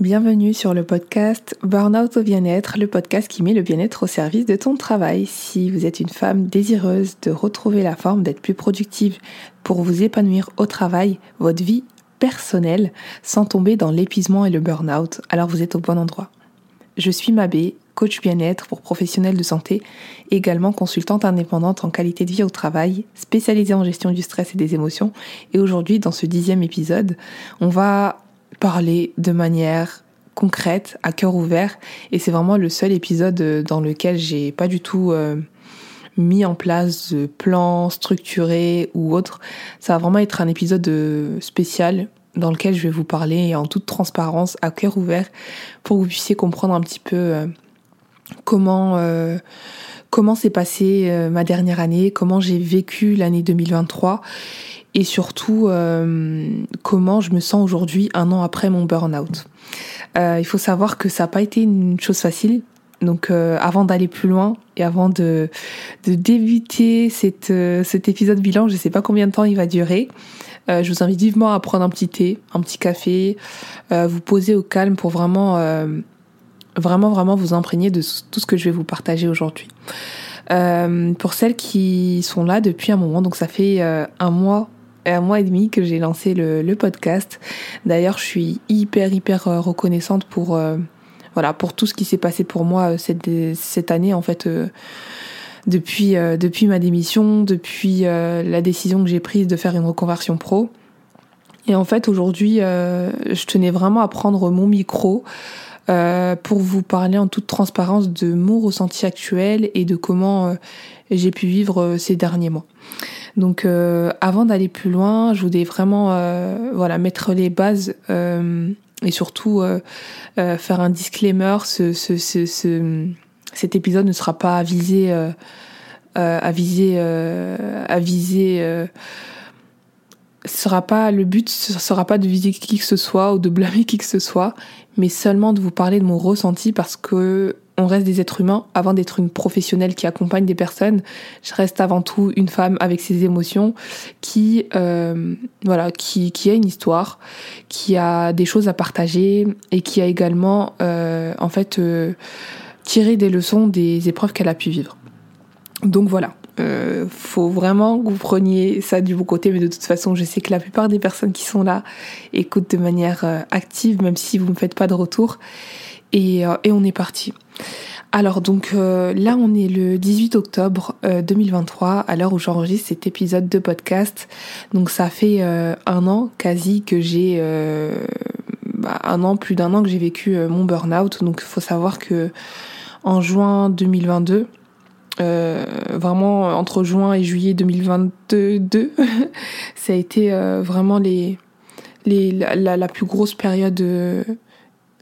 Bienvenue sur le podcast Burnout au bien-être, le podcast qui met le bien-être au service de ton travail. Si vous êtes une femme désireuse de retrouver la forme, d'être plus productive pour vous épanouir au travail, votre vie personnelle, sans tomber dans l'épuisement et le burn-out, alors vous êtes au bon endroit. Je suis Mabé, coach bien-être pour professionnels de santé, également consultante indépendante en qualité de vie au travail, spécialisée en gestion du stress et des émotions. Et aujourd'hui, dans ce dixième épisode, on va parler de manière concrète, à cœur ouvert. Et c'est vraiment le seul épisode euh, dans lequel j'ai pas du tout euh, mis en place de plan structuré ou autre. Ça va vraiment être un épisode euh, spécial dans lequel je vais vous parler en toute transparence, à cœur ouvert, pour que vous puissiez comprendre un petit peu comment comment s'est passée ma dernière année, comment j'ai vécu l'année 2023 et surtout euh, comment je me sens aujourd'hui un an après mon burn-out. Euh, il faut savoir que ça n'a pas été une chose facile. Donc euh, avant d'aller plus loin et avant de, de débuter cette, cet épisode bilan, je ne sais pas combien de temps il va durer. je vous invite vivement à prendre un petit thé, un petit café, vous poser au calme pour vraiment, vraiment, vraiment vous imprégner de tout ce que je vais vous partager aujourd'hui. pour celles qui sont là depuis un moment, donc ça fait un mois un mois et demi que j'ai lancé le, podcast. D'ailleurs, je suis hyper hyper euh, reconnaissante pour euh, voilà pour tout ce qui s'est passé pour moi euh, cette cette année en fait. depuis, depuis ma démission, depuis la décision que j'ai prise de faire une reconversion pro. Et en fait, aujourd'hui, je tenais vraiment à prendre mon micro pour vous parler en toute transparence de mon ressenti actuel et de comment j'ai pu vivre ces derniers mois. Donc euh, avant d'aller plus loin, je voulais vraiment euh, voilà mettre les bases euh, et surtout faire un disclaimer. Ce, ce, ce, cet épisode ne sera pas avisé à viser à viser ce sera pas le but ce sera pas de viser qui que ce soit ou de blâmer qui que ce soit mais seulement de vous parler de mon ressenti parce que on reste des êtres humains avant d'être une professionnelle qui accompagne des personnes. Je reste avant tout une femme avec ses émotions qui, euh, voilà, qui, qui a une histoire, qui a des choses à partager et qui a également, euh, en fait, euh, tiré des leçons des épreuves qu'elle a pu vivre. Donc voilà. Euh, faut vraiment que vous preniez ça du bon côté, mais de toute façon, je sais que la plupart des personnes qui sont là écoutent de manière euh, active, même si vous ne me faites pas de retour. Et, euh, et on est parti. Alors donc euh, là on est le 18 octobre 2023 à l'heure où j'enregistre cet épisode de podcast. Donc ça fait un an quasi que j'ai bah, un an plus d'un an que j'ai vécu mon burn-out. Donc faut savoir que en juin 2022 euh, vraiment entre juin et juillet 2022, ça a été vraiment les, les la, la, plus grosse période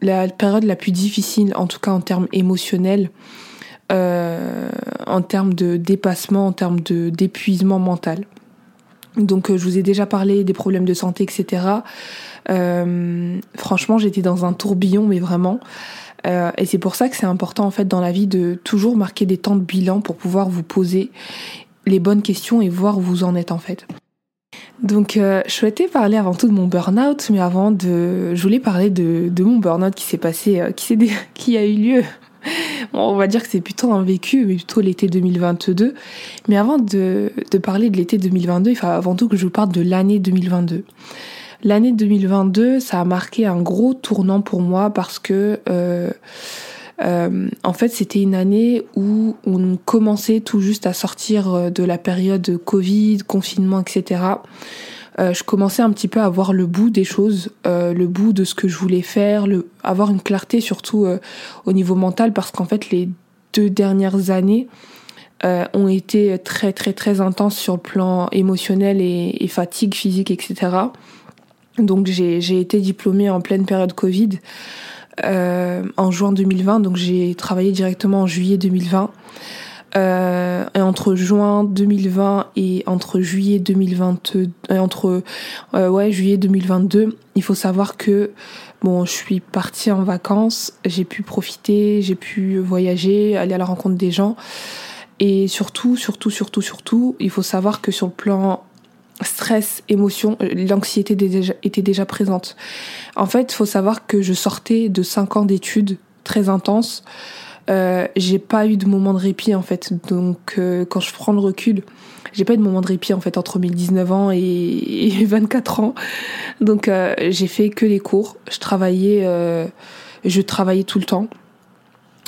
la période la plus difficile, en tout cas en termes émotionnels, euh, en termes de dépassement, en termes d'épuisement mental. Donc euh, je vous ai déjà parlé des problèmes de santé, etc. Euh, franchement, j'étais dans un tourbillon, mais vraiment. Euh, et c'est pour ça que c'est important en fait dans la vie de toujours marquer des temps de bilan pour pouvoir vous poser les bonnes questions et voir où vous en êtes en fait. Donc, euh, je souhaitais parler avant tout de mon burn-out, mais avant de, je voulais parler de, de mon burn-out qui s'est passé, euh, qui s'est, qui a eu lieu. On va dire que c'est plutôt un vécu, mais plutôt l'été 2022. Mais avant de, de parler de l'été 2022, il faut avant tout que je vous parle de l'année 2022. L'année 2022, ça a marqué un gros tournant pour moi parce que euh, euh, en fait, c'était une année où on commençait tout juste à sortir euh, de la période Covid, confinement, etc. Euh, je commençais un petit peu à voir le bout des choses, euh, le bout de ce que je voulais faire, le, avoir une clarté surtout euh, au niveau mental, parce qu'en fait, les deux dernières années ont été très très très intenses sur le plan émotionnel et, et fatigue physique, etc. Donc j'ai été diplômée en pleine période Covid euh, en juin 2020, donc j'ai travaillé directement en juillet 2020. Euh, entre juin 2020 et entre juillet 2022, euh, entre euh, ouais juillet 2022, il faut savoir que bon, je suis partie en vacances, j'ai pu profiter, j'ai pu voyager, aller à la rencontre des gens, et surtout, surtout, surtout, surtout, il faut savoir que sur le plan stress, émotion, l'anxiété était déjà présente. En fait, faut savoir que je sortais de 5 ans d'études très intenses. Euh, j'ai pas eu de moment de répit en fait. Donc euh, quand je prends le recul, j'ai pas eu de moment de répit en fait entre mes 19 ans et, 24 ans. Donc euh, j'ai fait que les cours. Je travaillais, euh, je travaillais tout le temps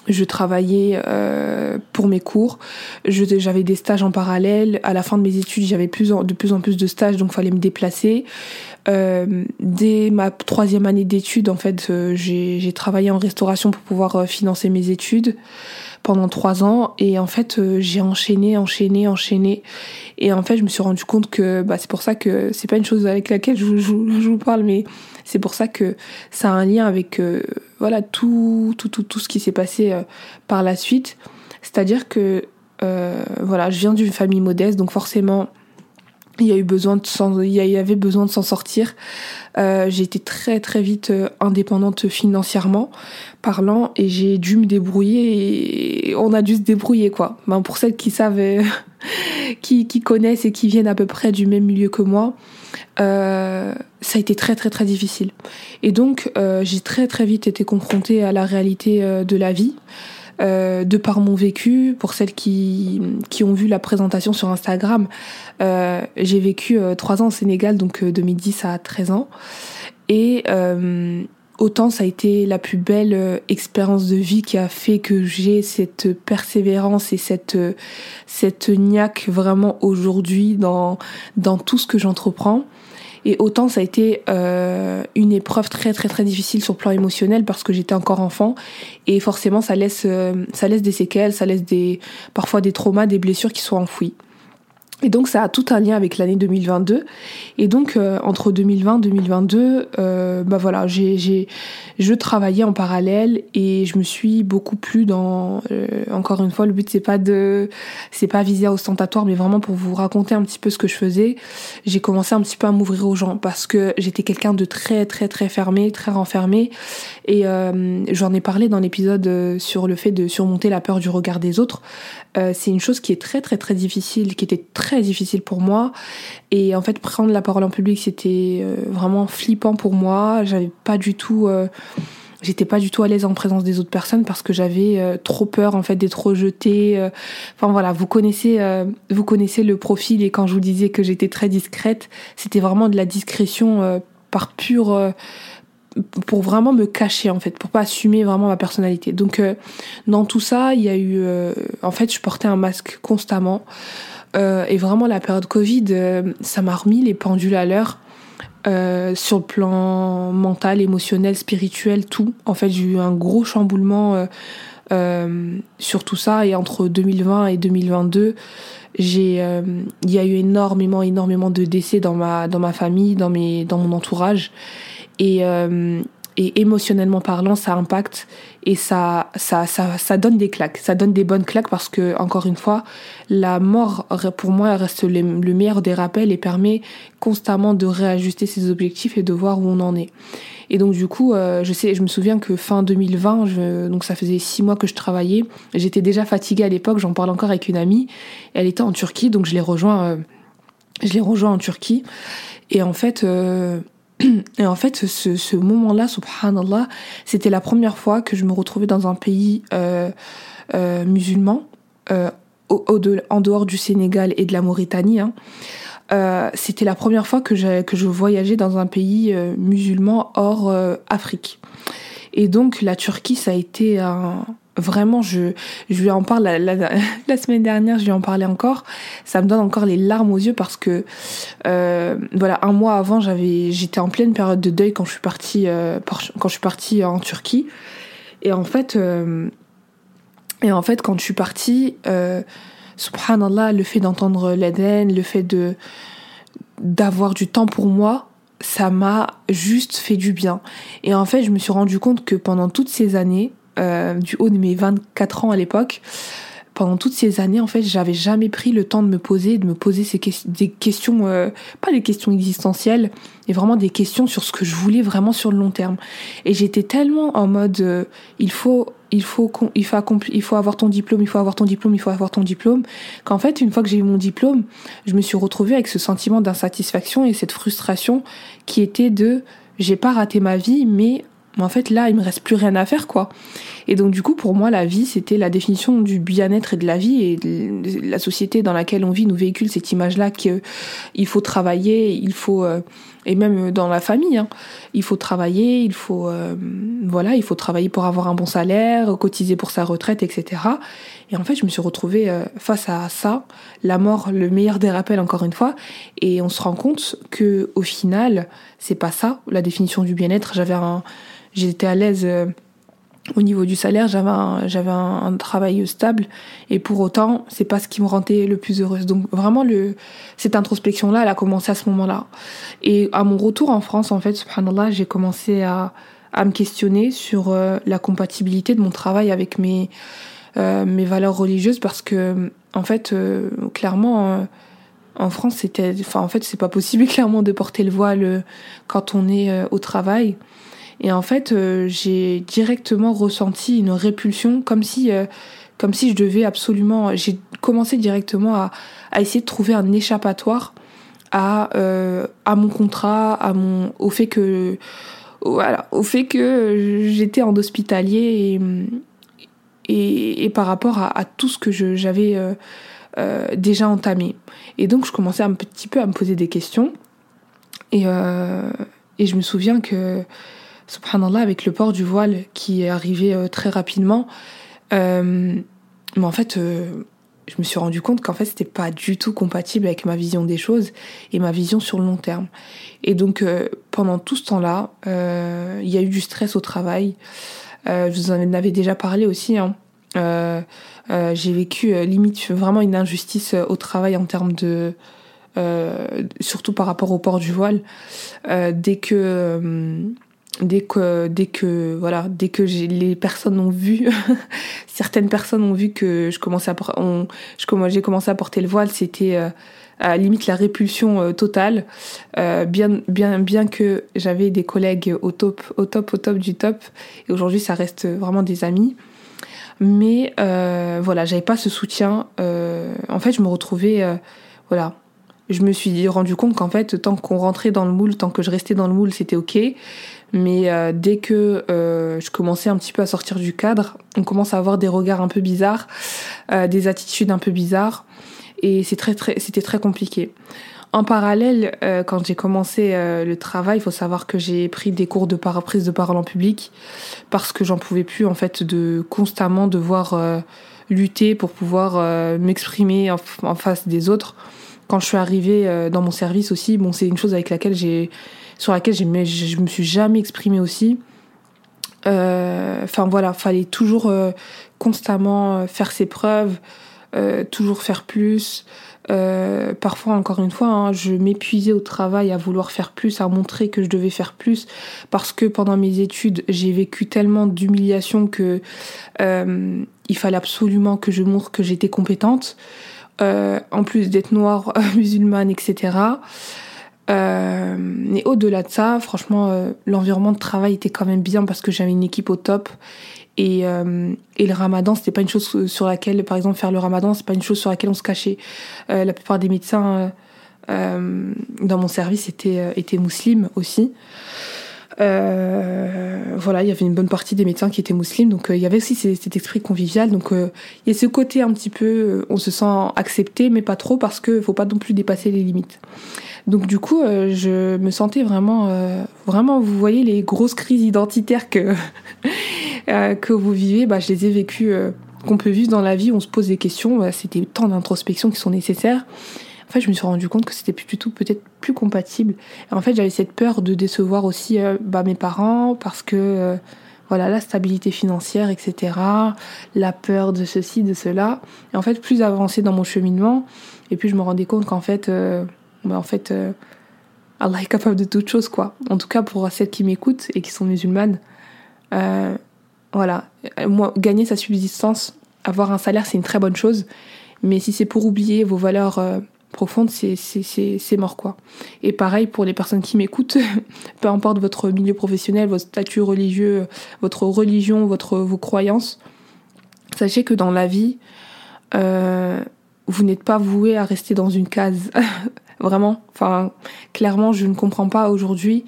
je travaillais euh, pour mes cours, j'avais des stages en parallèle. À la fin de mes études, j'avais de plus en plus de stages, donc fallait me déplacer. Euh, dès ma troisième année d'études, en fait, euh, j'ai travaillé en restauration pour pouvoir euh, financer mes études pendant trois ans. Et en fait, j'ai enchaîné, enchaîné, enchaîné. Et en fait, je me suis rendu compte que bah, c'est pour ça que c'est pas une chose avec laquelle je, je, vous parle, mais c'est pour ça que ça a un lien avec voilà tout, tout, tout, tout ce qui s'est passé par la suite. C'est-à-dire que voilà, je viens d'une famille modeste, donc forcément il y a eu besoin de il y avait besoin de s'en sortir. j'ai été très très vite indépendante financièrement parlant et j'ai dû me débrouiller et on a dû se débrouiller quoi. Ben, pour celles qui savent, qui, qui connaissent et qui viennent à peu près du même milieu que moi, euh, ça a été très très très difficile. Et donc euh, j'ai très très vite été confrontée à la réalité euh, de la vie. Euh, de par mon vécu, pour celles qui, qui ont vu la présentation sur Instagram, euh, j'ai vécu trois ans au Sénégal, donc 2010 à 13 ans. Et autant ça a été la plus belle expérience de vie qui a fait que j'ai cette persévérance et cette cette niaque vraiment aujourd'hui dans dans tout ce que j'entreprends et autant ça a été euh, une épreuve très très très difficile sur le plan émotionnel parce que j'étais encore enfant et forcément ça laisse euh, ça laisse des séquelles, ça laisse des parfois des traumas, des blessures qui sont enfouies. Et donc ça a tout un lien avec l'année 2022. Et donc euh, entre 2020 2022, euh, bah voilà, j'ai je travaillais en parallèle et je me suis beaucoup plus dans euh, encore une fois le but c'est pas de c'est pas visé à ostentatoire mais vraiment pour vous raconter un petit peu ce que je faisais. J'ai commencé un petit peu à m'ouvrir aux gens parce que j'étais quelqu'un de très très très fermé, très renfermé et euh, j'en ai parlé dans l'épisode sur le fait de surmonter la peur du regard des autres. c'est une chose qui est très très très difficile, qui était très très difficile pour moi. Et en fait, prendre la parole en public, c'était euh, vraiment flippant pour moi. J'avais pas du tout, euh, j'étais pas du tout à l'aise en présence des autres personnes parce que j'avais euh, trop peur en fait d'être rejetée. Enfin voilà, vous connaissez, vous connaissez le profil et quand je vous disais que j'étais très discrète, c'était vraiment de la discrétion par pure pour vraiment me cacher en fait, pour pas assumer vraiment ma personnalité. Donc dans tout ça, il y a eu en fait, je portais un masque constamment. Euh, et vraiment, la période Covid, euh, ça m'a remis les pendules à l'heure. Euh, sur le plan mental, émotionnel, spirituel, tout. En fait, j'ai eu un gros chamboulement sur tout ça. Et entre 2020 et 2022, j'ai, il y a eu énormément, énormément de décès dans ma, dans ma famille, dans mes, dans mon entourage. Et et émotionnellement parlant, ça impacte et ça, ça, ça, ça donne des claques. Ça donne des bonnes claques parce que, encore une fois, la mort, pour moi, reste le, meilleur des rappels et permet constamment de réajuster ses objectifs et de voir où on en est. Et donc du coup, euh, je sais, je me souviens que fin 2020, je, donc ça faisait six mois que je travaillais. J'étais déjà fatiguée à l'époque. J'en parle encore avec une amie. Elle était en Turquie, donc je l'ai rejoint. Euh, je l'ai rejoint en Turquie. Et en fait, euh, et en fait, ce, ce moment-là, subhanallah, c'était la première fois que je me retrouvais dans un pays euh, euh, musulman, euh, au, en dehors du Sénégal et de la Mauritanie. Hein. Euh, c'était la première fois que, que je voyageais dans un pays euh, musulman hors euh, Afrique. Et donc la Turquie, ça a été un, Vraiment, je, je lui en parle la, semaine dernière, je lui en parlais encore. Ça me donne encore les larmes aux yeux parce que, euh, voilà, un mois avant, j'avais, j'étais en pleine période de deuil quand je suis partie, euh, quand je suis partie en Turquie. Et en fait, euh, et en fait, quand je suis partie, subhanallah, le fait d'entendre l'Eden, le fait de d'avoir du temps pour moi, ça m'a juste fait du bien. Et en fait, je me suis rendu compte que pendant toutes ces années, euh, du haut de mes 24 ans à l'époque, pendant toutes ces années, en fait, j'avais jamais pris le temps de me poser, de me poser ces des questions, euh, pas des questions existentielles, mais vraiment des questions sur ce que je voulais vraiment sur le long terme. Et j'étais tellement en mode, euh, il faut, il faut, il faut il faut avoir ton diplôme, il faut avoir ton diplôme, il faut avoir ton diplôme, qu'en fait, une fois que j'ai eu mon diplôme, je me suis retrouvée avec ce sentiment d'insatisfaction et cette frustration qui était de, j'ai pas raté ma vie, mais en fait là il me reste plus rien à faire quoi. Et donc du coup pour moi la vie c'était la définition du bien-être et de la vie et la société dans laquelle on vit nous véhicule cette image là qu'il faut travailler il faut euh, et même dans la famille hein, il faut travailler il faut euh, voilà il faut travailler pour avoir un bon salaire cotiser pour sa retraite etc et en fait je me suis retrouvée euh, face à ça la mort le meilleur des rappels encore une fois. Et on se rend compte que au final c'est pas ça la définition du bien-être. J'avais un j'étais à l'aise euh, au niveau du salaire, j'avais un, j'avais un, travail stable et pour autant, c'est pas ce qui me rendait le plus heureuse. Donc vraiment cette introspection là, elle a commencé à ce moment-là. Et à mon retour en France en fait, subhanallah, j'ai commencé à à me questionner sur euh, la compatibilité de mon travail avec mes euh, mes valeurs religieuses parce que en fait clairement en France c'était enfin en fait c'est pas possible clairement de porter le voile quand on est au travail et en fait, euh, j'ai directement ressenti une répulsion, comme si, euh, comme si je devais absolument. J'ai commencé directement à, essayer de trouver un échappatoire à, euh, à mon contrat, à mon, au fait que, voilà, au fait que j'étais en hospitalier et, et, par rapport à, à tout ce que j'avais déjà entamé. Et donc, je commençais un petit peu à me poser des questions. Et, et je me souviens que subhanallah, avec le port du voile qui est arrivé euh, très rapidement. Euh, mais en fait, euh, je me suis rendu compte qu'en fait, c'était pas du tout compatible avec ma vision des choses et ma vision sur le long terme. Et donc, pendant tout ce temps-là, il y a eu du stress au travail. je vous en avais déjà parlé aussi. Hein. j'ai vécu limite vraiment une injustice au travail en termes de surtout par rapport au port du voile dès que dès que dès que voilà dès que les personnes ont vu certaines personnes ont vu que je commençais à on, je j'ai commencé à porter le voile c'était euh, à limite la répulsion euh, totale. Euh, bien bien bien que j'avais des collègues au top au top au top du top et aujourd'hui ça reste vraiment des amis. Mais voilà j'avais pas ce soutien en fait je me retrouvais voilà. Je me suis rendu compte qu'en fait tant qu'on rentrait dans le moule tant que je restais dans le moule c'était ok mais euh, dès que euh, je commençais un petit peu à sortir du cadre, on commence à avoir des regards un peu bizarres, euh, des attitudes un peu bizarres, et c'est très très, c'était très compliqué. En parallèle, quand j'ai commencé le travail, il faut savoir que j'ai pris des cours de prise de parole en public parce que j'en pouvais plus en fait de constamment devoir lutter pour pouvoir m'exprimer en, en, face des autres. Quand je suis arrivée dans mon service aussi, bon, c'est une chose avec laquelle j'ai sur laquelle je me suis jamais exprimée aussi. Euh, enfin voilà, fallait toujours euh, constamment euh, faire ses preuves, toujours faire plus. parfois, encore une fois, hein, je m'épuisais au travail à vouloir faire plus, à montrer que je devais faire plus, parce que pendant mes études, j'ai vécu tellement d'humiliation que il fallait absolument que je montre que j'étais compétente. en plus d'être noire, musulmane, etc. Euh, mais au-delà de ça, franchement, euh, l'environnement de travail était quand même bien parce que j'avais une équipe au top. Et, euh, et le ramadan, c'était pas une chose sur laquelle, par exemple, faire le ramadan, c'est pas une chose sur laquelle on se cachait. Euh, la plupart des médecins euh, dans mon service étaient, étaient musulmans aussi. Voilà, il y avait une bonne partie des médecins qui étaient musulmans, donc il y avait aussi cet esprit convivial. Donc il y a ce côté un petit peu, on se sent accepté, mais pas trop parce que faut pas non plus dépasser les limites. Donc du coup, euh, je me sentais vraiment, euh, vraiment, vous voyez les grosses crises identitaires que euh, que vous vivez, bah, je les ai vécues, qu'on peut vivre dans la vie. On se pose des questions. Bah, c'était tant d'introspection qui sont nécessaires. En fait, je me suis rendu compte que c'était tout peut-être plus compatible. En fait, j'avais cette peur de décevoir aussi bah, mes parents parce que voilà la stabilité financière, etc. La peur de ceci, de cela. Et en fait, plus avancé dans mon cheminement, et puis je me rendais compte qu'en fait mais en fait, euh, Allah est capable de toutes choses, quoi. En tout cas, pour celles qui m'écoutent et qui sont musulmanes, euh, voilà. Moi, gagner sa subsistance avoir un salaire, c'est une très bonne chose. Mais si c'est pour oublier vos valeurs profondes, c'est mort quoi. Et pareil pour les personnes qui m'écoutent, peu importe votre milieu professionnel, votre statut religieux, votre religion, votre, vos croyances, sachez que dans la vie, euh, vous n'êtes pas voué à rester dans une case. Vraiment. Clairement, je ne comprends pas aujourd'hui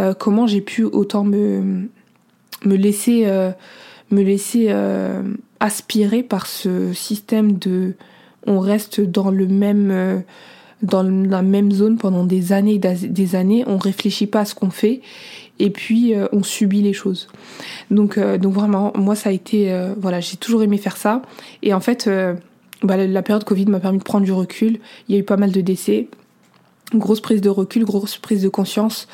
euh, comment j'ai pu autant me, laisser, me laisser euh, aspirer par ce système de on reste dans le même dans la même zone pendant des années des années, on réfléchit pas à ce qu'on fait et puis on subit les choses. Donc donc vraiment moi ça a été voilà, j'ai toujours aimé faire ça et en fait bah, la période Covid m'a permis de prendre du recul. Il y a eu pas mal de décès, grosse prise de recul, grosse prise de conscience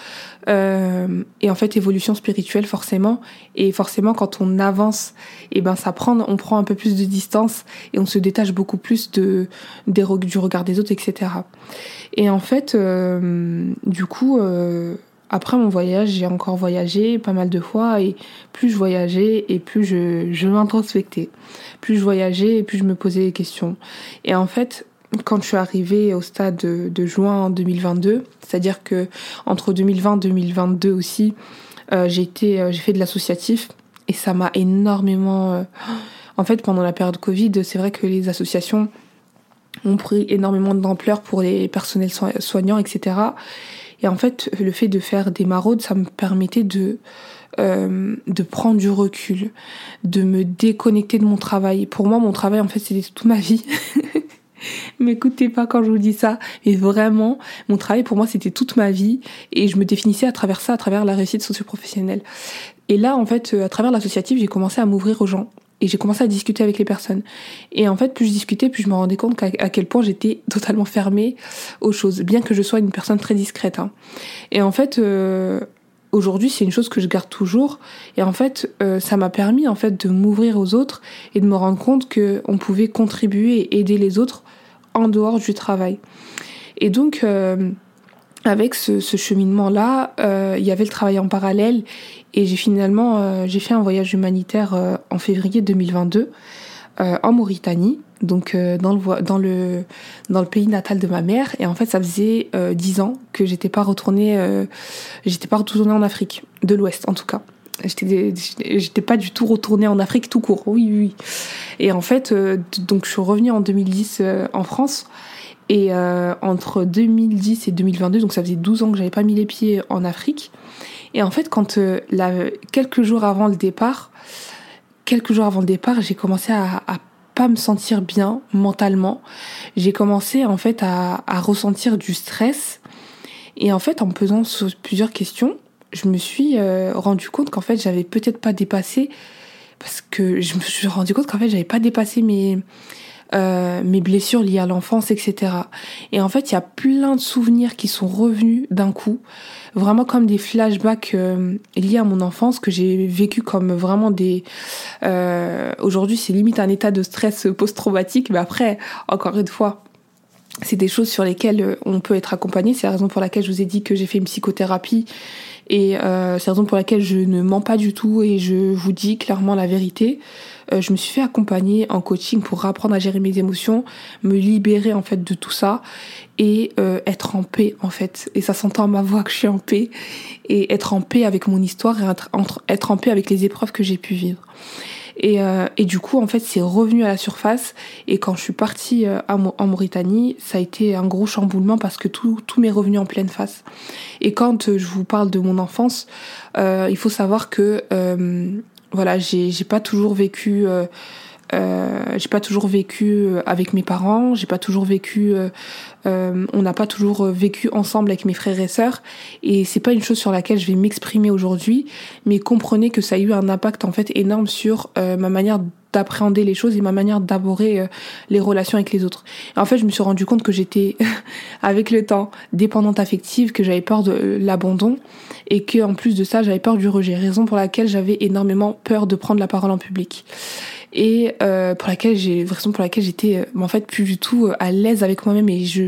euh, et en fait évolution spirituelle forcément. Et forcément quand on avance, et eh ben ça prend, on prend un peu plus de distance et on se détache beaucoup plus de des, du regard des autres, etc. Et en fait, euh, du coup. Euh, après mon voyage, j'ai encore voyagé pas mal de fois et plus je voyageais et plus je, je m'introspectais. Plus je voyageais et plus je me posais des questions. Et en fait, quand je suis arrivée au stade de, juin 2022, c'est-à-dire que entre 2020 et 2022 aussi, euh, j'ai été, euh, j'ai fait de l'associatif et ça m'a énormément. Euh, en fait, pendant la période Covid, c'est vrai que les associations ont pris énormément d'ampleur pour les personnels soignants, etc. Et en fait, le fait de faire des maraudes, ça me permettait de euh, de prendre du recul, de me déconnecter de mon travail. Pour moi, mon travail, en fait, c'était toute ma vie. M'écoutez pas quand je vous dis ça, mais vraiment, mon travail pour moi c'était toute ma vie et je me définissais à travers ça, à travers la réussite socio-professionnelle. Et là, en fait, euh, à travers l'associatif, j'ai commencé à m'ouvrir aux gens et j'ai commencé à discuter avec les personnes. Et en fait, plus je discutais, plus je me rendais compte à quel point j'étais totalement fermée aux choses, bien que je sois une personne très discrète. Hein. Et en fait, euh, aujourd'hui, c'est une chose que je garde toujours. Et en fait, euh, ça m'a permis en fait de m'ouvrir aux autres et de me rendre compte que on pouvait contribuer et aider les autres en dehors du travail. Et donc, euh, avec ce, ce cheminement-là, euh, il y avait le travail en parallèle et j'ai finalement j'ai fait un voyage humanitaire en février 2022 euh, en Mauritanie, donc dans le dans le dans le pays natal de ma mère et en fait ça faisait dix ans que j'étais pas retournée j'étais pas retournée en Afrique de l'Ouest en tout cas. J'étais j'étais pas du tout retournée en Afrique tout court. Oui oui. Et en fait donc je suis revenue en 2010 en France et euh, entre 2010 et 2022, donc ça faisait 12 ans que j'avais pas mis les pieds en Afrique. Et en fait, quand euh, quelques jours avant le départ, quelques jours avant le départ, j'ai commencé à pas me sentir bien mentalement. J'ai commencé en fait à, ressentir du stress. Et en fait, en me posant plusieurs questions, je me suis euh, rendu compte qu'en fait, j'avais peut-être pas dépassé parce que je me suis rendu compte qu'en fait, j'avais pas dépassé mes euh, mes blessures liées à l'enfance, etc. Et en fait, il y a plein de souvenirs qui sont revenus d'un coup, vraiment comme des flashbacks euh, liés à mon enfance que j'ai vécu comme vraiment des. Euh, Aujourd'hui, c'est limite un état de stress post-traumatique, mais après, encore une fois. C'est des choses sur lesquelles euh, on peut être accompagné. C'est la raison pour laquelle je vous ai dit que j'ai fait une psychothérapie et euh, c'est la raison pour laquelle je ne mens pas du tout et je vous dis clairement la vérité. Euh, je me suis fait accompagner en coaching pour apprendre à gérer mes émotions, me libérer en fait de tout ça et euh, être en paix en fait. Et ça s'entend à ma voix que je suis en paix et être en paix avec mon histoire et être, être en paix avec les épreuves que j'ai pu vivre. Et, euh, et, du coup, en fait, c'est revenu à la surface. Et quand je suis partie euh, en Mauritanie, ça a été un gros chamboulement parce que tout, m'est revenu en pleine face. Et quand je vous parle de mon enfance, euh, il faut savoir que voilà, j'ai j'ai pas toujours vécu euh, euh, j'ai pas toujours vécu euh, avec mes parents, j'ai pas toujours vécu, euh, euh on n'a pas toujours vécu ensemble avec mes frères et sœurs, et c'est pas une chose sur laquelle je vais m'exprimer aujourd'hui, mais comprenez que ça a eu un impact en fait énorme sur ma manière d'appréhender les choses et ma manière d'aborder les relations avec les autres. en fait, je me suis rendu compte que j'étais, avec le temps, dépendante affective, que j'avais peur de l'abandon et que en plus de ça, j'avais peur du rejet. Raison pour laquelle j'avais énormément peur de prendre la parole en public et euh, pour laquelle j'ai raison pour laquelle j'étais euh, en fait plus du tout euh, à l'aise avec moi-même et je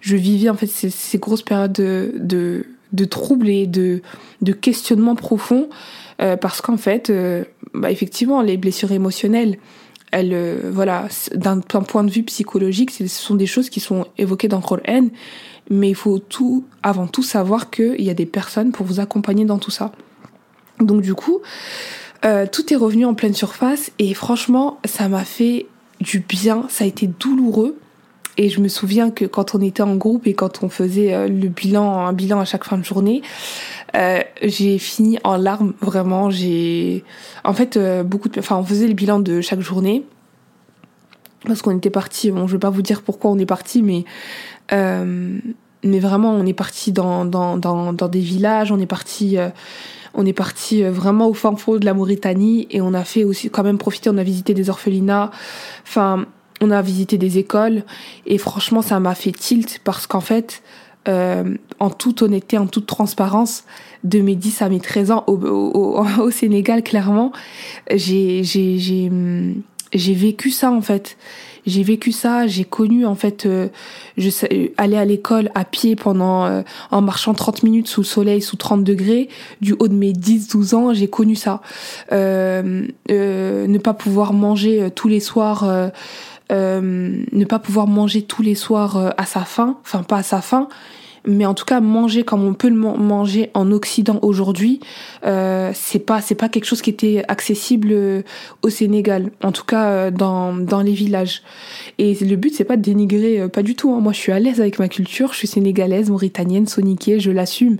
je vivais en fait ces, ces grosses périodes de de, de troubles et de de questionnements profonds euh, parce qu'en fait euh, bah effectivement les blessures émotionnelles elle, voilà, d'un point de vue psychologique, ce sont des choses qui sont évoquées dans le Coran, mais il faut tout, avant tout, savoir qu'il y a des personnes pour vous accompagner dans tout ça. Donc du coup, euh, tout est revenu en pleine surface et franchement, ça m'a fait du bien. Ça a été douloureux. Et je me souviens que quand on était en groupe et quand on faisait euh, le bilan, un bilan à chaque fin de journée, euh, j'ai fini en larmes. Vraiment, j'ai, en fait, beaucoup de, enfin, on faisait le bilan de chaque journée parce qu'on était parti. Bon, je vais pas vous dire pourquoi on est parti, mais mais vraiment, on est parti dans dans dans, dans des villages. On est parti on est parti euh, vraiment au fin fond de la Mauritanie et on a fait aussi quand même profiter, on a visité des orphelinats, enfin on a visité des écoles et franchement ça m'a fait tilt parce qu'en fait euh, en toute honnêteté, en toute transparence, de mes 10 à mes 13 ans au, au, au Sénégal, clairement, j'ai vécu ça en fait j'ai vécu ça, j'ai connu en fait, euh, je aller à l'école à pied pendant, euh, en marchant 30 minutes sous le soleil, sous 30 degrés, du haut de mes 10-12 ans, j'ai connu ça. Ne pas pouvoir manger tous les soirs. ne pas pouvoir manger tous les soirs à sa faim, enfin pas à sa faim, mais en tout cas manger comme on peut le manger en Occident aujourd'hui, euh, c'est pas c'est pas quelque chose qui était accessible euh, au Sénégal, en tout cas euh, dans dans les villages. Et le but c'est pas de dénigrer, euh, pas du tout. Hein. Moi je suis à l'aise avec ma culture, je suis sénégalaise, mauritanienne, soniquée, je l'assume.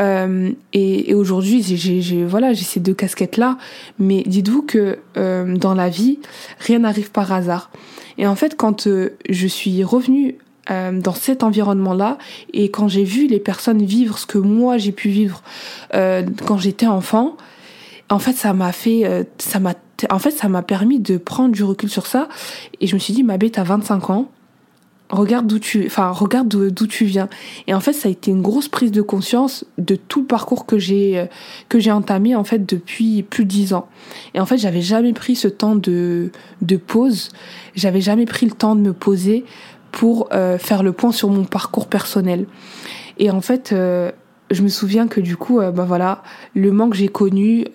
Euh, et, et aujourd'hui, j'ai, voilà, j'ai ces deux casquettes là. Mais dites-vous que euh, dans la vie, rien n'arrive par hasard. Et en fait, quand je suis revenue euh, dans cet environnement-là. Et quand j'ai vu les personnes vivre ce que moi j'ai pu vivre euh, quand j'étais enfant, en fait, ça m'a fait, euh, ça m'a, en fait, ça m'a permis de prendre du recul sur ça. Et je me suis dit, ma bête, t'as 25 ans. Regarde d'où tu, enfin, regarde d'où tu viens. Et en fait, ça a été une grosse prise de conscience de tout le parcours que j'ai, que j'ai entamé, en fait, depuis plus de 10 ans. Et en fait, j'avais jamais pris ce temps de, de pause. J'avais jamais pris le temps de me poser pour euh, faire le point sur mon parcours personnel. Et en fait, euh, je me souviens que du coup, euh, bah voilà, le manque que j'ai connu,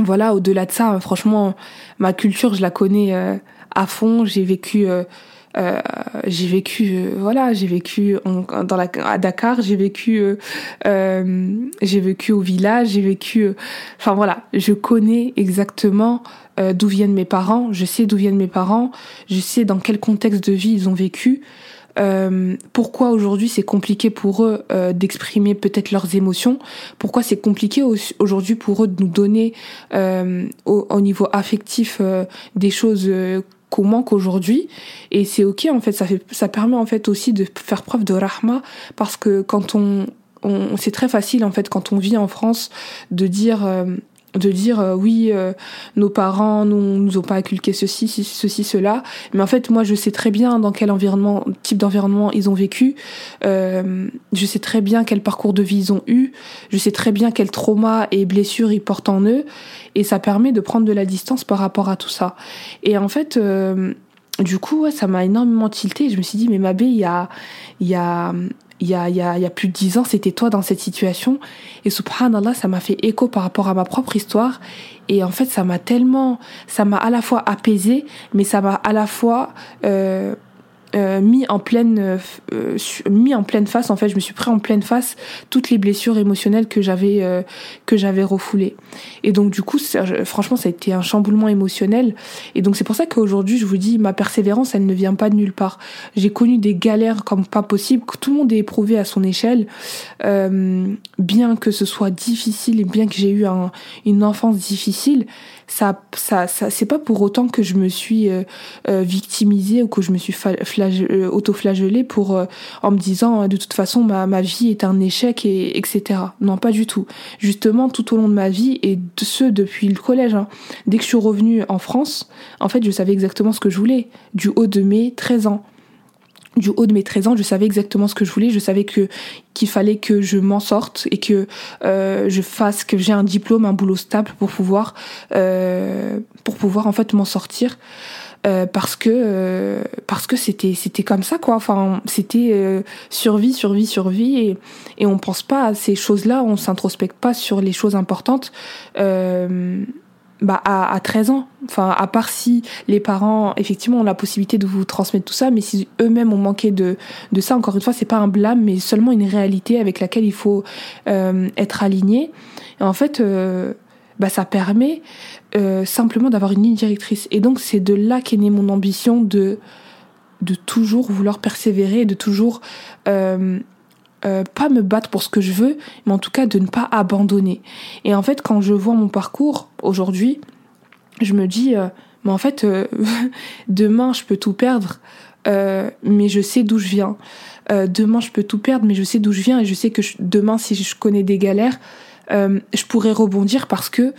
voilà, au-delà de ça, franchement, ma culture, je la connais à fond. J'ai vécu euh, j'ai vécu, euh, voilà, j'ai vécu dans la, à Dakar, j'ai vécu, euh, j'ai vécu au village, j'ai vécu, enfin voilà, je connais exactement d'où viennent mes parents, je sais d'où viennent mes parents, je sais dans quel contexte de vie ils ont vécu. Euh, pourquoi aujourd'hui c'est compliqué pour eux d'exprimer peut-être leurs émotions, pourquoi c'est compliqué aujourd'hui pour eux de nous donner euh, au, niveau affectif des choses qu'on manque aujourd'hui et c'est ok en fait ça fait ça permet en fait aussi de faire preuve de rahma parce que quand on, on c'est très facile en fait quand on vit en France de dire euh, de dire euh, oui euh, nos parents nous nous ont pas inculqué ceci ceci cela. Mais en fait moi je sais très bien dans quel environnement type d'environnement ils ont vécu. Euh, je sais très bien quel parcours de vie ils ont eu. Je sais très bien quel trauma et blessures ils portent en eux. Et ça permet de prendre de la distance par rapport à tout ça. Et en fait du coup ouais, ça m'a énormément tilté. Je me suis dit mais ma il y a il y a il y a, il y a, y a plus de dix ans, c'était toi dans cette situation. Et subhanallah, ça m'a fait écho par rapport à ma propre histoire. Et en fait, ça m'a tellement, ça m'a à la fois apaisé, mais ça m'a à la fois euh, euh, mis en pleine euh, mis en pleine face en fait je me suis pris en pleine face toutes les blessures émotionnelles que j'avais euh, que j'avais refoulées. Et donc du coup franchement ça a été un chamboulement émotionnel. Et donc c'est pour ça qu'aujourd'hui je vous dis ma persévérance elle ne vient pas de nulle part. J'ai connu des galères comme pas possible que tout le monde ait éprouvé à son échelle. Bien que ce soit difficile et bien que j'ai eu un, une enfance difficile ça, ça, ça c'est pas pour autant que je me suis euh, euh victimisée ou que je me suis euh, auto-flagellée pour euh, en me disant de toute façon ma, ma vie est un échec et etc. Non, pas du tout. Justement, tout au long de ma vie et ce depuis le collège, hein, dès que je suis revenue en France, en fait, je savais exactement ce que je voulais du haut de mes 13 ans du haut de mes 13 ans, je savais exactement ce que je voulais, je savais que qu'il fallait que je m'en sorte et que euh, je fasse que j'ai un diplôme, un boulot stable pour pouvoir euh, pour pouvoir en fait m'en sortir. Euh, parce que parce que c'était c'était comme ça quoi, enfin c'était survie survie survie et et on pense pas à ces choses-là, on s'introspecte pas sur les choses importantes bah, à, à 13 ans. Enfin, à part si les parents, effectivement, ont la possibilité de vous transmettre tout ça, mais si eux-mêmes ont manqué de, de ça, encore une fois, c'est pas un blâme, mais seulement une réalité avec laquelle il faut euh, être aligné. Et en fait, euh, bah, ça permet euh, simplement d'avoir une ligne directrice. Et donc, c'est de là qu'est née mon ambition de, de toujours vouloir persévérer, de toujours euh, euh, pas me battre pour ce que je veux, mais en tout cas de ne pas abandonner. Et en fait, quand je vois mon parcours aujourd'hui, je me dis, euh, mais en fait, euh, demain, je peux tout perdre, mais je sais d'où je viens. demain, je peux tout perdre, mais je sais d'où je viens et je sais que demain, si je connais des galères, je pourrais rebondir parce que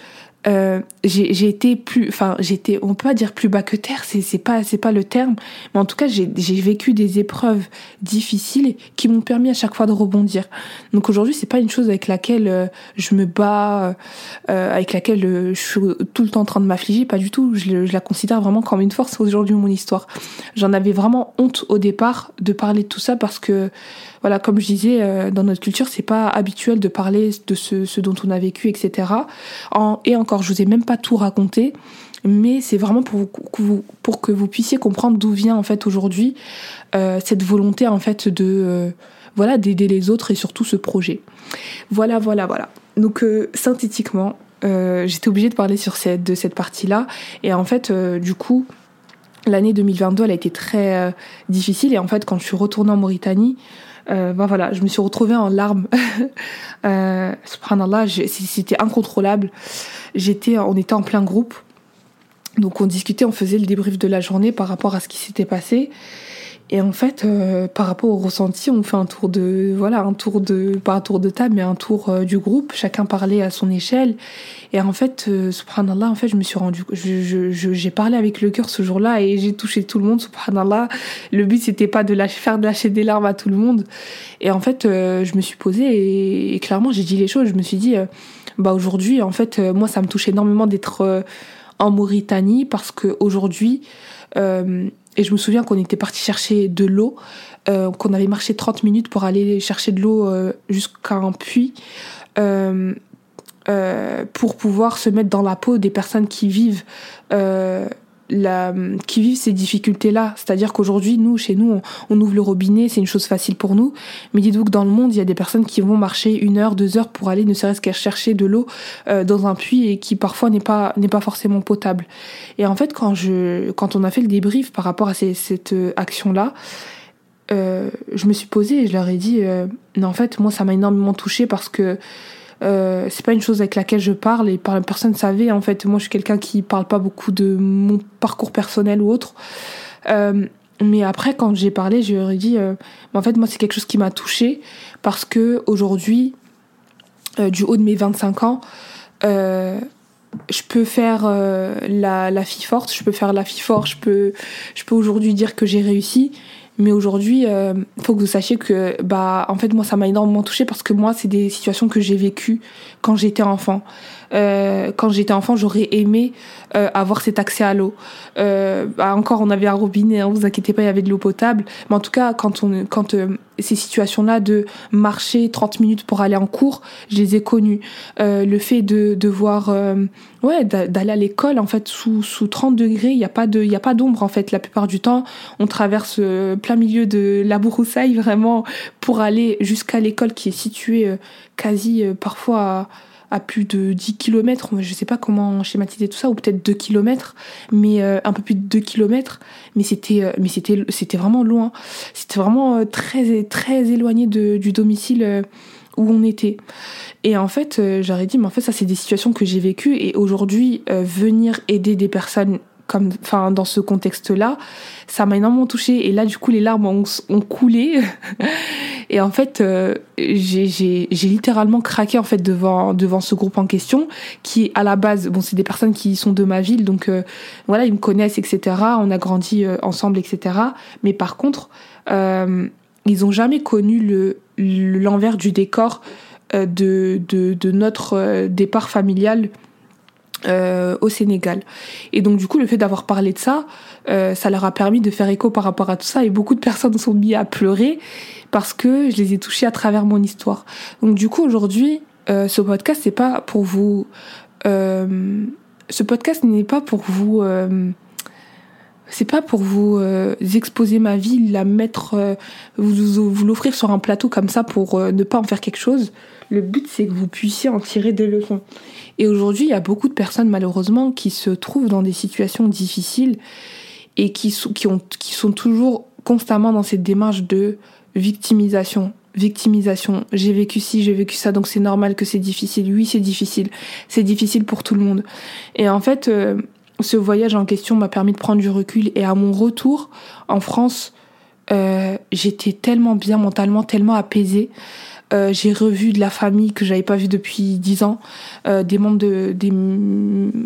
euh, j'ai été plus enfin j'étais on peut pas dire plus bas que terre c'est pas c'est pas le terme mais en tout cas j'ai vécu des épreuves difficiles qui m'ont permis à chaque fois de rebondir. Donc aujourd'hui c'est pas une chose avec laquelle euh, je me bats euh, avec laquelle euh, je suis tout le temps en train de m'affliger pas du tout. Je, je, la considère vraiment comme une force aujourd'hui mon histoire. J'en avais vraiment honte au départ de parler de tout ça parce que voilà, comme je disais, euh, dans notre culture, c'est pas habituel de parler de ce, ce dont on a vécu, etc. En, je vous ai même pas tout raconté, mais c'est vraiment pour, que vous puissiez comprendre d'où vient en fait aujourd'hui euh, cette volonté en fait de euh, voilà d'aider les autres et surtout ce projet. Voilà, voilà, voilà. Donc euh, synthétiquement, j'étais obligée de parler sur cette de cette partie-là et en fait, du coup. L'année 2022, elle a été très difficile et en fait, quand je suis retournée en Mauritanie, euh, ben voilà, je me suis retrouvée en larmes. euh, subhanallah, c'était incontrôlable. J'étais, on était en plein groupe. Donc on discutait, on faisait le débrief de la journée par rapport à ce qui s'était passé. Et en fait, euh, par rapport au ressenti, on fait un tour de, voilà, un tour de, pas un tour de table, mais un tour euh, du groupe. Chacun parlait à son échelle. Et en fait, euh, subhanallah, en fait, je me suis rendu, j'ai je, je, parlé avec le cœur ce jour-là et j'ai touché tout le monde, subhanallah. Le but, c'était pas de lâcher, faire lâcher des larmes à tout le monde. Et en fait, euh, je me suis posée et, et clairement, j'ai dit les choses. Je me suis dit, euh, bah aujourd'hui, en fait, moi, ça me touche énormément d'être en Mauritanie parce que aujourd'hui, et je me souviens qu'on était parti chercher de l'eau, euh, qu'on avait marché 30 minutes pour aller chercher de l'eau euh, jusqu'à un puits. Euh, pour pouvoir se mettre dans la peau des personnes qui vivent la, qui vivent ces difficultés-là. C'est-à-dire qu'aujourd'hui, nous, chez nous, on, ouvre le robinet, c'est une chose facile pour nous. Mais dites-vous que dans le monde, il y a des personnes qui vont marcher une heure, deux heures pour aller ne serait-ce qu'à chercher de l'eau euh, dans un puits et qui parfois n'est pas n'est pas forcément potable. Et en fait, quand je quand on a fait le débrief par rapport à cette action-là, euh, je me suis posée et je leur ai dit, euh, non, en fait, moi, ça m'a énormément touchée parce que euh, c'est pas une chose avec laquelle je parle et personne savait en fait. Moi je suis quelqu'un qui parle pas beaucoup de mon parcours personnel ou autre. Euh, mais après quand j'ai parlé je leur ai dit euh, en fait moi c'est quelque chose qui m'a touché parce que aujourd'hui euh, du haut de mes 25 ans je peux faire la, la fille forte, je peux faire la fille forte, je peux, je peux aujourd'hui dire que j'ai réussi, mais aujourd'hui, il euh, faut que vous sachiez que, bah, en fait, moi, ça m'a énormément touchée parce que moi, c'est des situations que j'ai vécues quand j'étais enfant. Euh, quand j'étais enfant, j'aurais aimé euh, avoir cet accès à l'eau. Euh, bah, encore, on avait un robinet, hein, vous inquiétez pas, il y avait de l'eau potable. Mais en tout cas, quand on, quand euh, ces situations-là de marcher 30 minutes pour aller en cours, je les ai connues. Euh, le fait de devoir, ouais, d'aller à l'école en fait sous sous 30 degrés, il y a pas de, il y a pas d'ombre en fait. La plupart du temps, on traverse plein milieu de la broussaille vraiment pour aller jusqu'à l'école qui est située quasi parfois à plus de 10 km, je sais pas comment schématiser tout ça, ou peut-être 2 km, mais euh, un peu plus de 2 km, mais c'était euh, mais c'était c'était vraiment loin. C'était vraiment euh, très très éloigné de, du domicile où on était. Et en fait, j'aurais dit, mais en fait, ça, c'est des situations que j'ai vécues. Et aujourd'hui, venir aider des personnes comme, enfin, dans ce contexte-là, ça m'a énormément touchée. Et là, du coup, les larmes ont, coulé. et en fait, euh, j'ai littéralement craqué en fait devant devant ce groupe en question, qui à la base, bon, c'est des personnes qui sont de ma ville, donc euh, voilà, ils me connaissent, etc. On a grandi euh, ensemble, etc. Mais par contre, ils ont jamais connu le l'envers du décor de notre départ familial euh, au Sénégal. Et donc du coup, le fait d'avoir parlé de ça, euh, ça leur a permis de faire écho par rapport à tout ça. Et beaucoup de personnes sont mis à pleurer parce que je les ai touchés à travers mon histoire. Donc du coup, aujourd'hui, euh, ce podcast, c'est pas pour vous ce podcast n'est pas pour vous c'est pas pour vous euh, exposer ma vie, la mettre, euh, vous, vous l'offrir sur un plateau comme ça pour euh, ne pas en faire quelque chose. Le but, c'est que vous puissiez en tirer des leçons. Et aujourd'hui, il y a beaucoup de personnes, malheureusement, qui se trouvent dans des situations difficiles et qui, qui, ont, qui sont toujours constamment dans cette démarche de victimisation. Victimisation. J'ai vécu ci, j'ai vécu ça, donc c'est normal que c'est difficile. Oui, c'est difficile. C'est difficile pour tout le monde. Et en fait, ce voyage en question m'a permis de prendre du recul et à mon retour en France, euh, j'étais tellement bien mentalement, tellement apaisée. Euh, j'ai revu de la famille que j'avais pas vue depuis dix ans, euh, des membres de,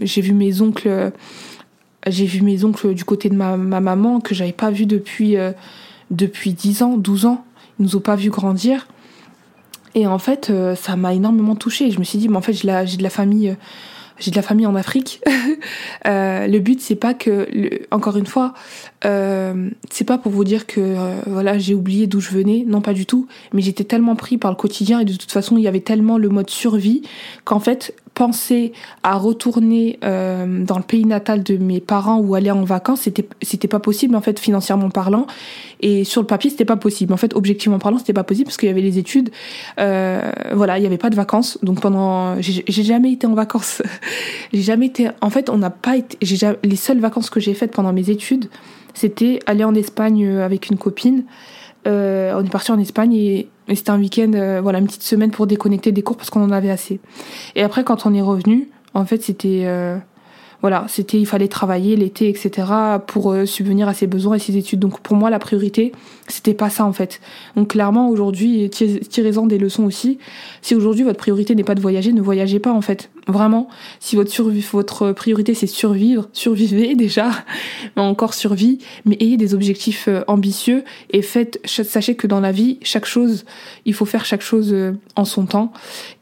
j'ai vu mes oncles, j'ai vu mes oncles du côté de ma, ma maman que j'avais pas vu depuis depuis dix ans, 12 ans. Ils nous ont pas vu grandir. Et en fait, ça m'a énormément touchée. Je me suis dit, mais en fait, j'ai de la famille j'ai de la famille en Afrique. euh, le but c'est pas que, encore une fois, euh, c'est pas pour vous dire que euh, voilà j'ai oublié d'où je venais, non pas du tout. Mais j'étais tellement pris par le quotidien et de toute façon il y avait tellement le mode survie qu'en fait penser à retourner euh, dans le pays natal de mes parents ou aller en vacances, c'était c'était pas possible en fait financièrement parlant et sur le papier c'était pas possible. En fait objectivement parlant c'était pas possible parce qu'il y avait les études, euh, voilà il y avait pas de vacances donc pendant j'ai jamais été en vacances, j'ai jamais été en fait on n'a pas été j'ai les seules vacances que j'ai faites pendant mes études c'était aller en Espagne euh, avec une copine. Euh, on est parti en Espagne et, c'était un week-end, euh, voilà, une petite semaine pour déconnecter des cours parce qu'on en avait assez. Et après, quand on est revenu, en fait, c'était voilà, c'était il fallait travailler l'été, etc. pour euh, subvenir à ses besoins et ses études. Donc pour moi, la priorité, c'était pas ça en fait. Donc clairement, aujourd'hui, tirez-en des leçons aussi. Si aujourd'hui votre priorité n'est pas de voyager, ne voyagez pas en fait. Vraiment, si votre votre priorité c'est survivre, survivez déjà, mais encore survie, mais ayez des objectifs euh, ambitieux et faites, sachez que dans la vie, chaque chose, il faut faire chaque chose euh, en son temps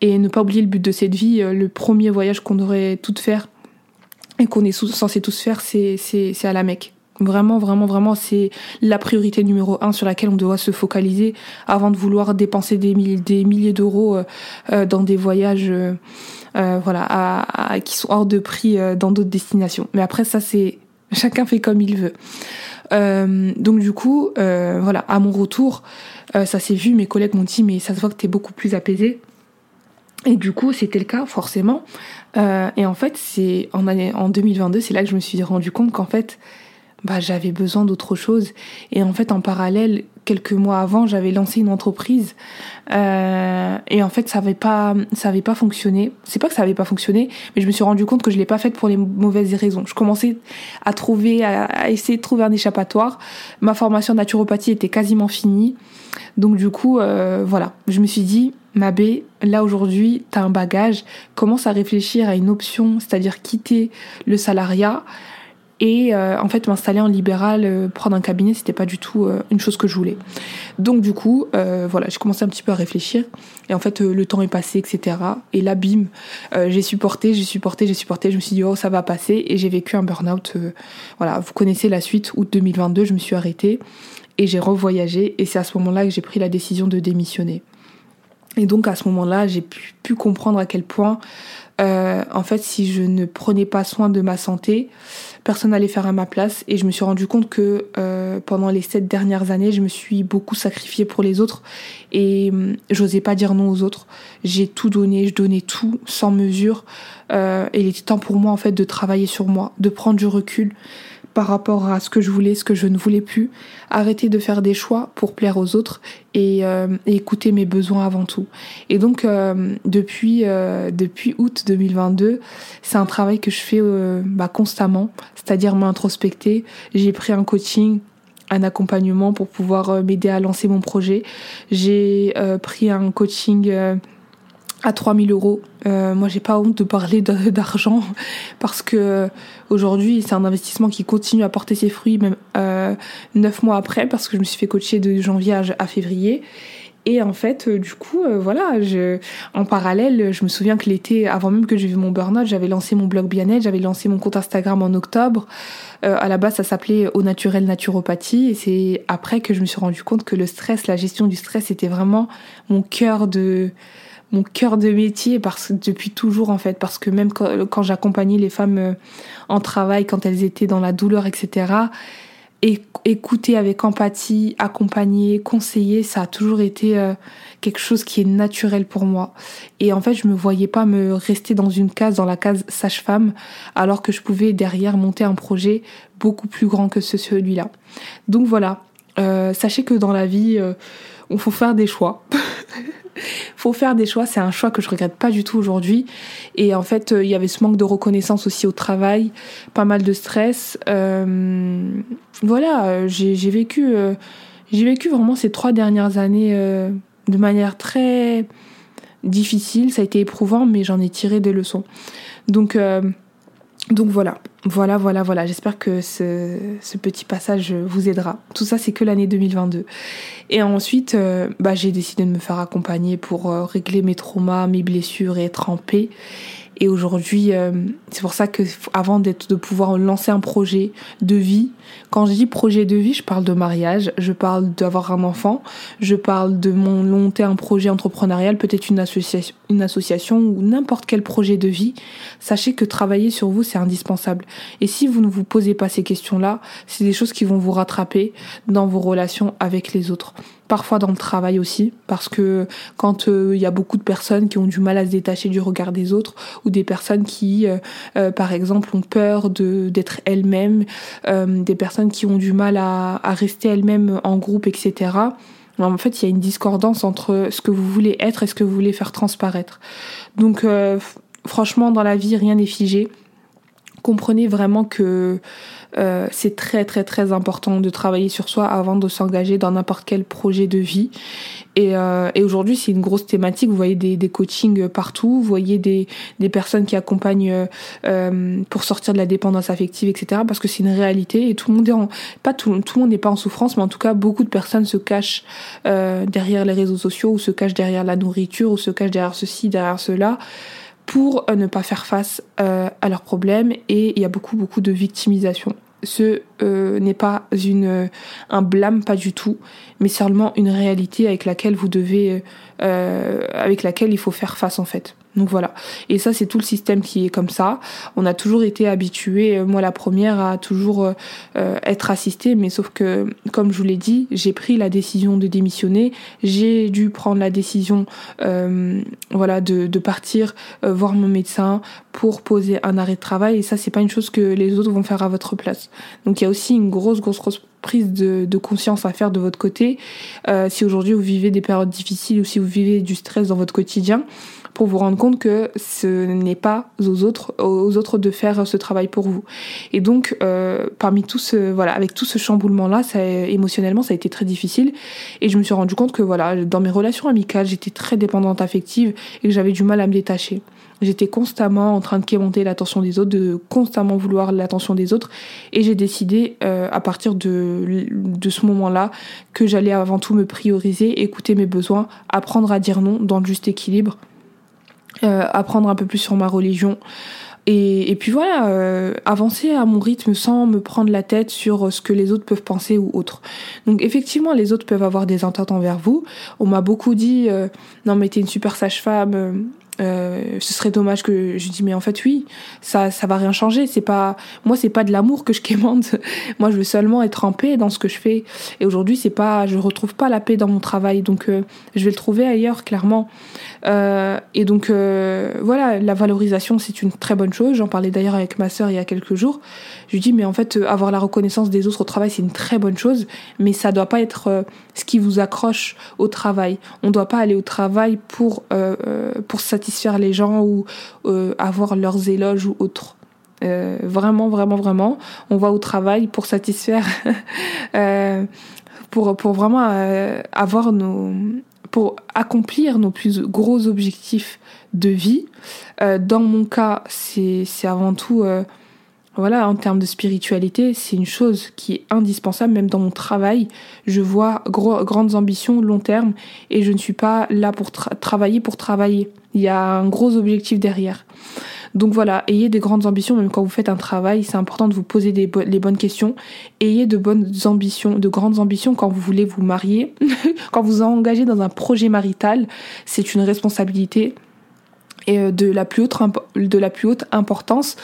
et ne pas oublier le but de cette vie. Le premier voyage qu'on devrait toutes faire, qu'on est censé tous faire, c'est, à la Mecque. Vraiment, vraiment, vraiment, c'est la priorité numéro un sur laquelle on doit se focaliser avant de vouloir dépenser des milliers, d'euros euh, euh, dans des voyages, euh, qui sont hors de prix dans d'autres destinations. Mais après, ça, c'est chacun fait comme il veut. donc du coup, voilà, à mon retour, ça s'est vu. Mes collègues m'ont dit, mais ça se voit que t'es beaucoup plus apaisé. Et du coup, c'était le cas, forcément. Euh, et en fait, c'est en, en 2022, c'est là que je me suis rendu compte qu'en fait, bah, j'avais besoin d'autre chose. Et en fait, en parallèle, quelques mois avant, j'avais lancé une entreprise. Euh, et en fait, ça avait pas, ça avait pas fonctionné. C'est pas que ça avait pas fonctionné, mais je me suis rendu compte que je l'ai pas faite pour les mauvaises raisons. Je commençais à trouver, à, essayer de trouver un échappatoire. Ma formation en naturopathie était quasiment finie. Donc du coup, euh, voilà, je me suis dit, Mabé, là aujourd'hui, tu as un bagage, commence à réfléchir à une option, c'est-à-dire quitter le salariat et euh, en fait m'installer en libéral, euh, prendre un cabinet, c'était pas du tout euh, une chose que je voulais. Donc du coup, voilà, j'ai commencé un petit peu à réfléchir et en fait le temps est passé, etc. Et là, bim, j'ai supporté, j'ai supporté, j'ai supporté. Je me suis dit oh ça va passer et j'ai vécu un burn-out. voilà, vous connaissez la suite. Août 2022, je me suis arrêtée et j'ai revoyagé et c'est à ce moment-là que j'ai pris la décision de démissionner. Et donc à ce moment-là, j'ai pu, comprendre à quel point, euh, en fait, si je ne prenais pas soin de ma santé, personne n'allait faire à ma place. Et je me suis rendu compte que euh, pendant les sept dernières années, je me suis beaucoup sacrifiée pour les autres et hum, j'osais pas dire non aux autres. J'ai tout donné, je donnais tout sans mesure. Euh, et il était temps pour moi en fait de travailler sur moi, de prendre du recul par rapport à ce que je voulais, ce que je ne voulais plus, arrêter de faire des choix pour plaire aux autres et, euh, écouter mes besoins avant tout. Et donc euh, depuis euh, depuis août 2022, c'est un travail que je fais bah, constamment, c'est-à-dire m'introspecter. J'ai pris un coaching un accompagnement pour pouvoir m'aider à lancer mon projet. J'ai pris un coaching à 3000 euros. Euh, moi, j'ai pas honte de parler d'argent parce que aujourd'hui, c'est un investissement qui continue à porter ses fruits même euh, neuf mois après parce que je me suis fait coacher de janvier à, février. Et en fait, euh, du coup, euh, voilà, en parallèle, je me souviens que l'été, avant même que j'ai vu mon burn-out, j'avais lancé mon blog bien-être, j'avais lancé mon compte Instagram en octobre. à la base, ça s'appelait Au Naturel Naturopathie. Et c'est après que je me suis rendu compte que le stress, la gestion du stress, était vraiment mon cœur de mon cœur de métier parce depuis toujours en fait parce que même quand, j'accompagnais les femmes euh, en travail quand elles étaient dans la douleur etc écouter avec empathie, accompagner, conseiller, ça a toujours été euh, quelque chose qui est naturel pour moi. Et en fait, je me voyais pas me rester dans une case, dans la case sage-femme, alors que je pouvais derrière monter un projet beaucoup plus grand que celui-là. Donc voilà, euh, sachez que dans la vie, euh, on faut faire des choix. faut faire des choix, c'est un choix que je regrette pas du tout aujourd'hui. Et en fait, euh, il y avait ce manque de reconnaissance aussi au travail, pas mal de stress. Euh, voilà, euh, j'ai vécu, j'ai vécu vraiment ces trois dernières années de manière très difficile. Ça a été éprouvant, mais j'en ai tiré des leçons. Donc donc voilà, voilà, voilà, voilà. J'espère que ce, petit passage vous aidera. Tout ça, c'est que l'année 2022. Et ensuite, euh, bah, j'ai décidé de me faire accompagner pour euh, régler mes traumas, mes blessures et être en paix. Et aujourd'hui, euh, c'est pour ça que avant d'être, de pouvoir lancer un projet de vie, quand je dis projet de vie, je parle de mariage, je parle d'avoir un enfant, je parle de mon monter un projet entrepreneurial, peut-être une association, une association ou n'importe quel projet de vie. Sachez que travailler sur vous, c'est indispensable. Et si vous ne vous posez pas ces questions-là, c'est des choses qui vont vous rattraper dans vos relations avec les autres parfois dans le travail aussi, parce que quand euh, il y a beaucoup de personnes qui ont du mal à se détacher du regard des autres, ou des personnes qui, euh, euh, par exemple, ont peur d'être elles-mêmes, des personnes qui ont du mal à, à rester elles-mêmes en groupe, etc. En fait, il y a une discordance entre ce que vous voulez être et ce que vous voulez faire transparaître. Donc, franchement, dans la vie, rien n'est figé. Comprenez vraiment que euh, c'est très très très important de travailler sur soi avant de s'engager dans n'importe quel projet de vie. Et, euh, et aujourd'hui, c'est une grosse thématique. Vous voyez des, des coachings partout, vous voyez des, des personnes qui accompagnent euh, pour sortir de la dépendance affective, etc. Parce que c'est une réalité et tout le monde est pas tout, tout le monde n'est pas en souffrance, mais en tout cas, beaucoup de personnes se cachent euh, derrière les réseaux sociaux ou se cachent derrière la nourriture ou se cachent derrière ceci, derrière cela pour euh, ne pas faire face euh, à leurs problèmes et il y a beaucoup beaucoup de victimisation. Ce euh, n'est pas une un blâme pas du tout, mais seulement une réalité avec laquelle vous devez avec laquelle il faut faire face en fait. Donc voilà. Et ça, c'est tout le système qui est comme ça. On a toujours été habitué, euh, moi la première, à toujours euh, euh, être assistée, mais sauf que, comme je vous l'ai dit, j'ai pris la décision de démissionner. J'ai dû prendre la décision, voilà, de, de partir voir mon médecin pour poser un arrêt de travail. Et ça, c'est pas une chose que les autres vont faire à votre place. Donc il y a aussi une grosse, grosse, grosse prise de, conscience à faire de votre côté. si aujourd'hui vous vivez des périodes difficiles ou si vous vivez du stress dans votre quotidien, pour vous rendre compte que ce n'est pas aux autres, aux autres de faire ce travail pour vous. Et donc, euh, parmi tout ce, voilà, avec tout ce chamboulement-là, ça, émotionnellement, ça a été très difficile. Et je me suis rendu compte que, voilà, dans mes relations amicales, j'étais très dépendante affective et que j'avais du mal à me détacher. J'étais constamment en train de quémenter l'attention des autres, de constamment vouloir l'attention des autres. Et j'ai décidé, euh, à partir de, de ce moment-là, que j'allais avant tout me prioriser, écouter mes besoins, apprendre à dire non dans le juste équilibre euh, apprendre un peu plus sur ma religion. Et, et puis voilà, euh, avancer à mon rythme sans me prendre la tête sur ce que les autres peuvent penser ou autre. Donc effectivement, les autres peuvent avoir des ententes envers vous. On m'a beaucoup dit, euh, non mais t'es une super sage-femme, euh, ce serait dommage que je dis mais en fait oui ça ça va rien changer. C'est pas moi c'est pas de l'amour que je quémande. Moi je veux seulement être en paix dans ce que je fais. Et aujourd'hui c'est pas je retrouve pas la paix dans mon travail. Donc euh, je vais le trouver ailleurs clairement euh, et donc euh, voilà la valorisation c'est une très bonne chose j'en parlais d'ailleurs avec ma sœur il y a quelques jours je lui dis mais en fait avoir la reconnaissance des autres au travail c'est une très bonne chose mais ça doit pas être ce qui vous accroche au travail on doit pas aller au travail pour pour satisfaire les gens ou euh, avoir leurs éloges ou autres. Euh, vraiment, vraiment, vraiment. On va au travail pour satisfaire, euh, pour, pour vraiment avoir nos, pour accomplir nos plus gros objectifs de vie. dans mon cas, c'est, avant tout voilà, en termes de spiritualité, c'est une chose qui est indispensable, même dans mon travail. Je vois grandes ambitions long terme et je ne suis pas là pour travailler pour travailler. Il y a un gros objectif derrière. Donc voilà, ayez des grandes ambitions, même quand vous faites un travail, c'est important de vous poser des les bonnes questions. Ayez de bonnes ambitions, de grandes ambitions quand vous voulez vous marier, quand vous engagez dans un projet marital, c'est une responsabilité et euh, de la plus haute importance.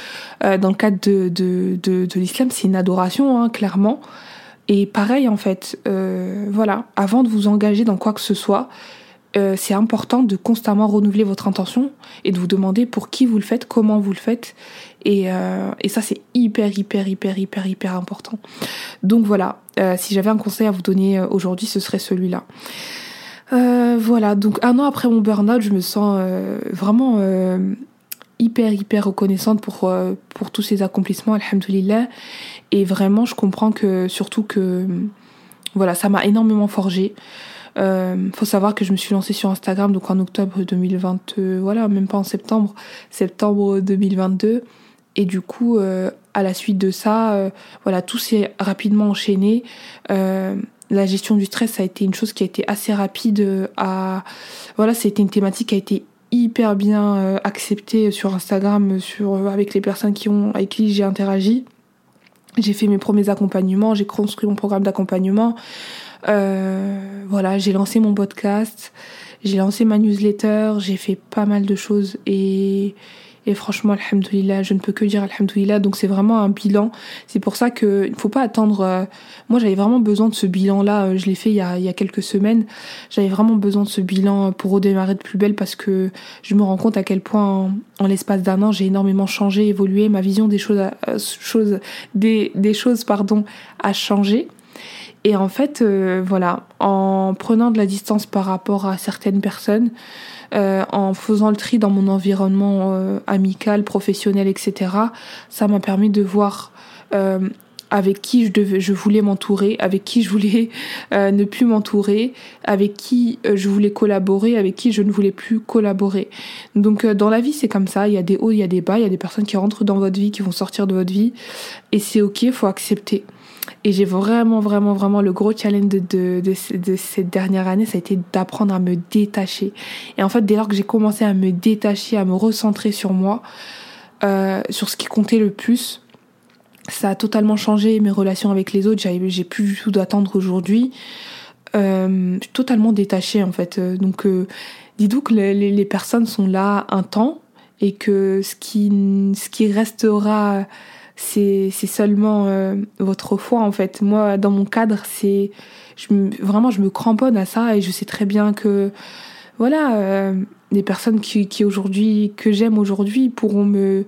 Euh, dans le cadre de de, de, l'islam c'est une adoration hein, clairement. Et pareil en fait euh, voilà avant de vous engager dans quoi que ce soit c'est important de constamment renouveler votre intention et de vous demander pour qui vous le faites comment vous le faites et, et ça c'est hyper hyper hyper hyper hyper important donc voilà si j'avais un conseil à vous donner aujourd'hui ce serait celui-là euh, voilà, donc un an après mon burn-out, je me sens euh, vraiment euh, hyper, hyper reconnaissante pour, pour tous ces accomplissements, alhamdoulilah. Et vraiment, je comprends que, surtout que, voilà, ça m'a énormément forgé. Euh, faut savoir que je me suis lancée sur Instagram donc en octobre 2022, voilà, même pas en septembre, septembre 2022. Et du coup, à la suite de ça, voilà, tout s'est rapidement enchaîné la gestion du stress, a été une chose qui a été assez rapide à. Voilà, c'était une thématique qui a été hyper bien euh, acceptée sur Instagram, sur, euh, avec les personnes qui ont, avec qui j'ai interagi. J'ai fait mes premiers accompagnements, j'ai construit mon programme d'accompagnement. Euh, voilà, j'ai lancé mon podcast, j'ai lancé ma newsletter, j'ai fait pas mal de choses et, et franchement, alhamdoulilah, je ne peux que dire alhamdoulilah. Donc c'est vraiment un bilan. C'est pour ça qu'il ne faut pas attendre. Euh, moi, j'avais vraiment besoin de ce bilan-là. Euh, je l'ai fait il y, a, il y a quelques semaines. J'avais vraiment besoin de ce bilan pour redémarrer de plus belle parce que je me rends compte à quel point, en, l'espace d'un an, j'ai énormément changé, évolué. Ma vision des choses, choses des, des choses, pardon, a changé. Et en fait, voilà, en prenant de la distance par rapport à certaines personnes, euh, en faisant le tri dans mon environnement euh, amical, professionnel, etc. Ça m'a permis de voir euh, avec qui je, devais, je voulais m'entourer, avec qui je voulais ne plus m'entourer, avec qui je voulais collaborer, avec qui je ne voulais plus collaborer. Donc dans la vie c'est comme ça, il y a des hauts, il y a des bas, il y a des personnes qui rentrent dans votre vie, qui vont sortir de votre vie, et c'est ok, faut accepter. Et j'ai vraiment, vraiment, vraiment le gros challenge de, de, de, cette dernière année, ça a été d'apprendre à me détacher. Et en fait, dès lors que j'ai commencé à me détacher, à me recentrer sur moi, euh, sur ce qui comptait le plus, ça a totalement changé mes relations avec les autres. J'ai plus du tout d'attendre aujourd'hui. Euh, je suis totalement détachée en fait. Euh, donc, euh, dites-vous que les, les, personnes sont là un temps et que ce qui, ce qui restera c'est seulement euh, votre foi en fait. Moi, dans mon cadre, c'est vraiment je me cramponne à ça et je sais très bien que voilà, euh, personnes qui, qui aujourd'hui que j'aime aujourd'hui pourront me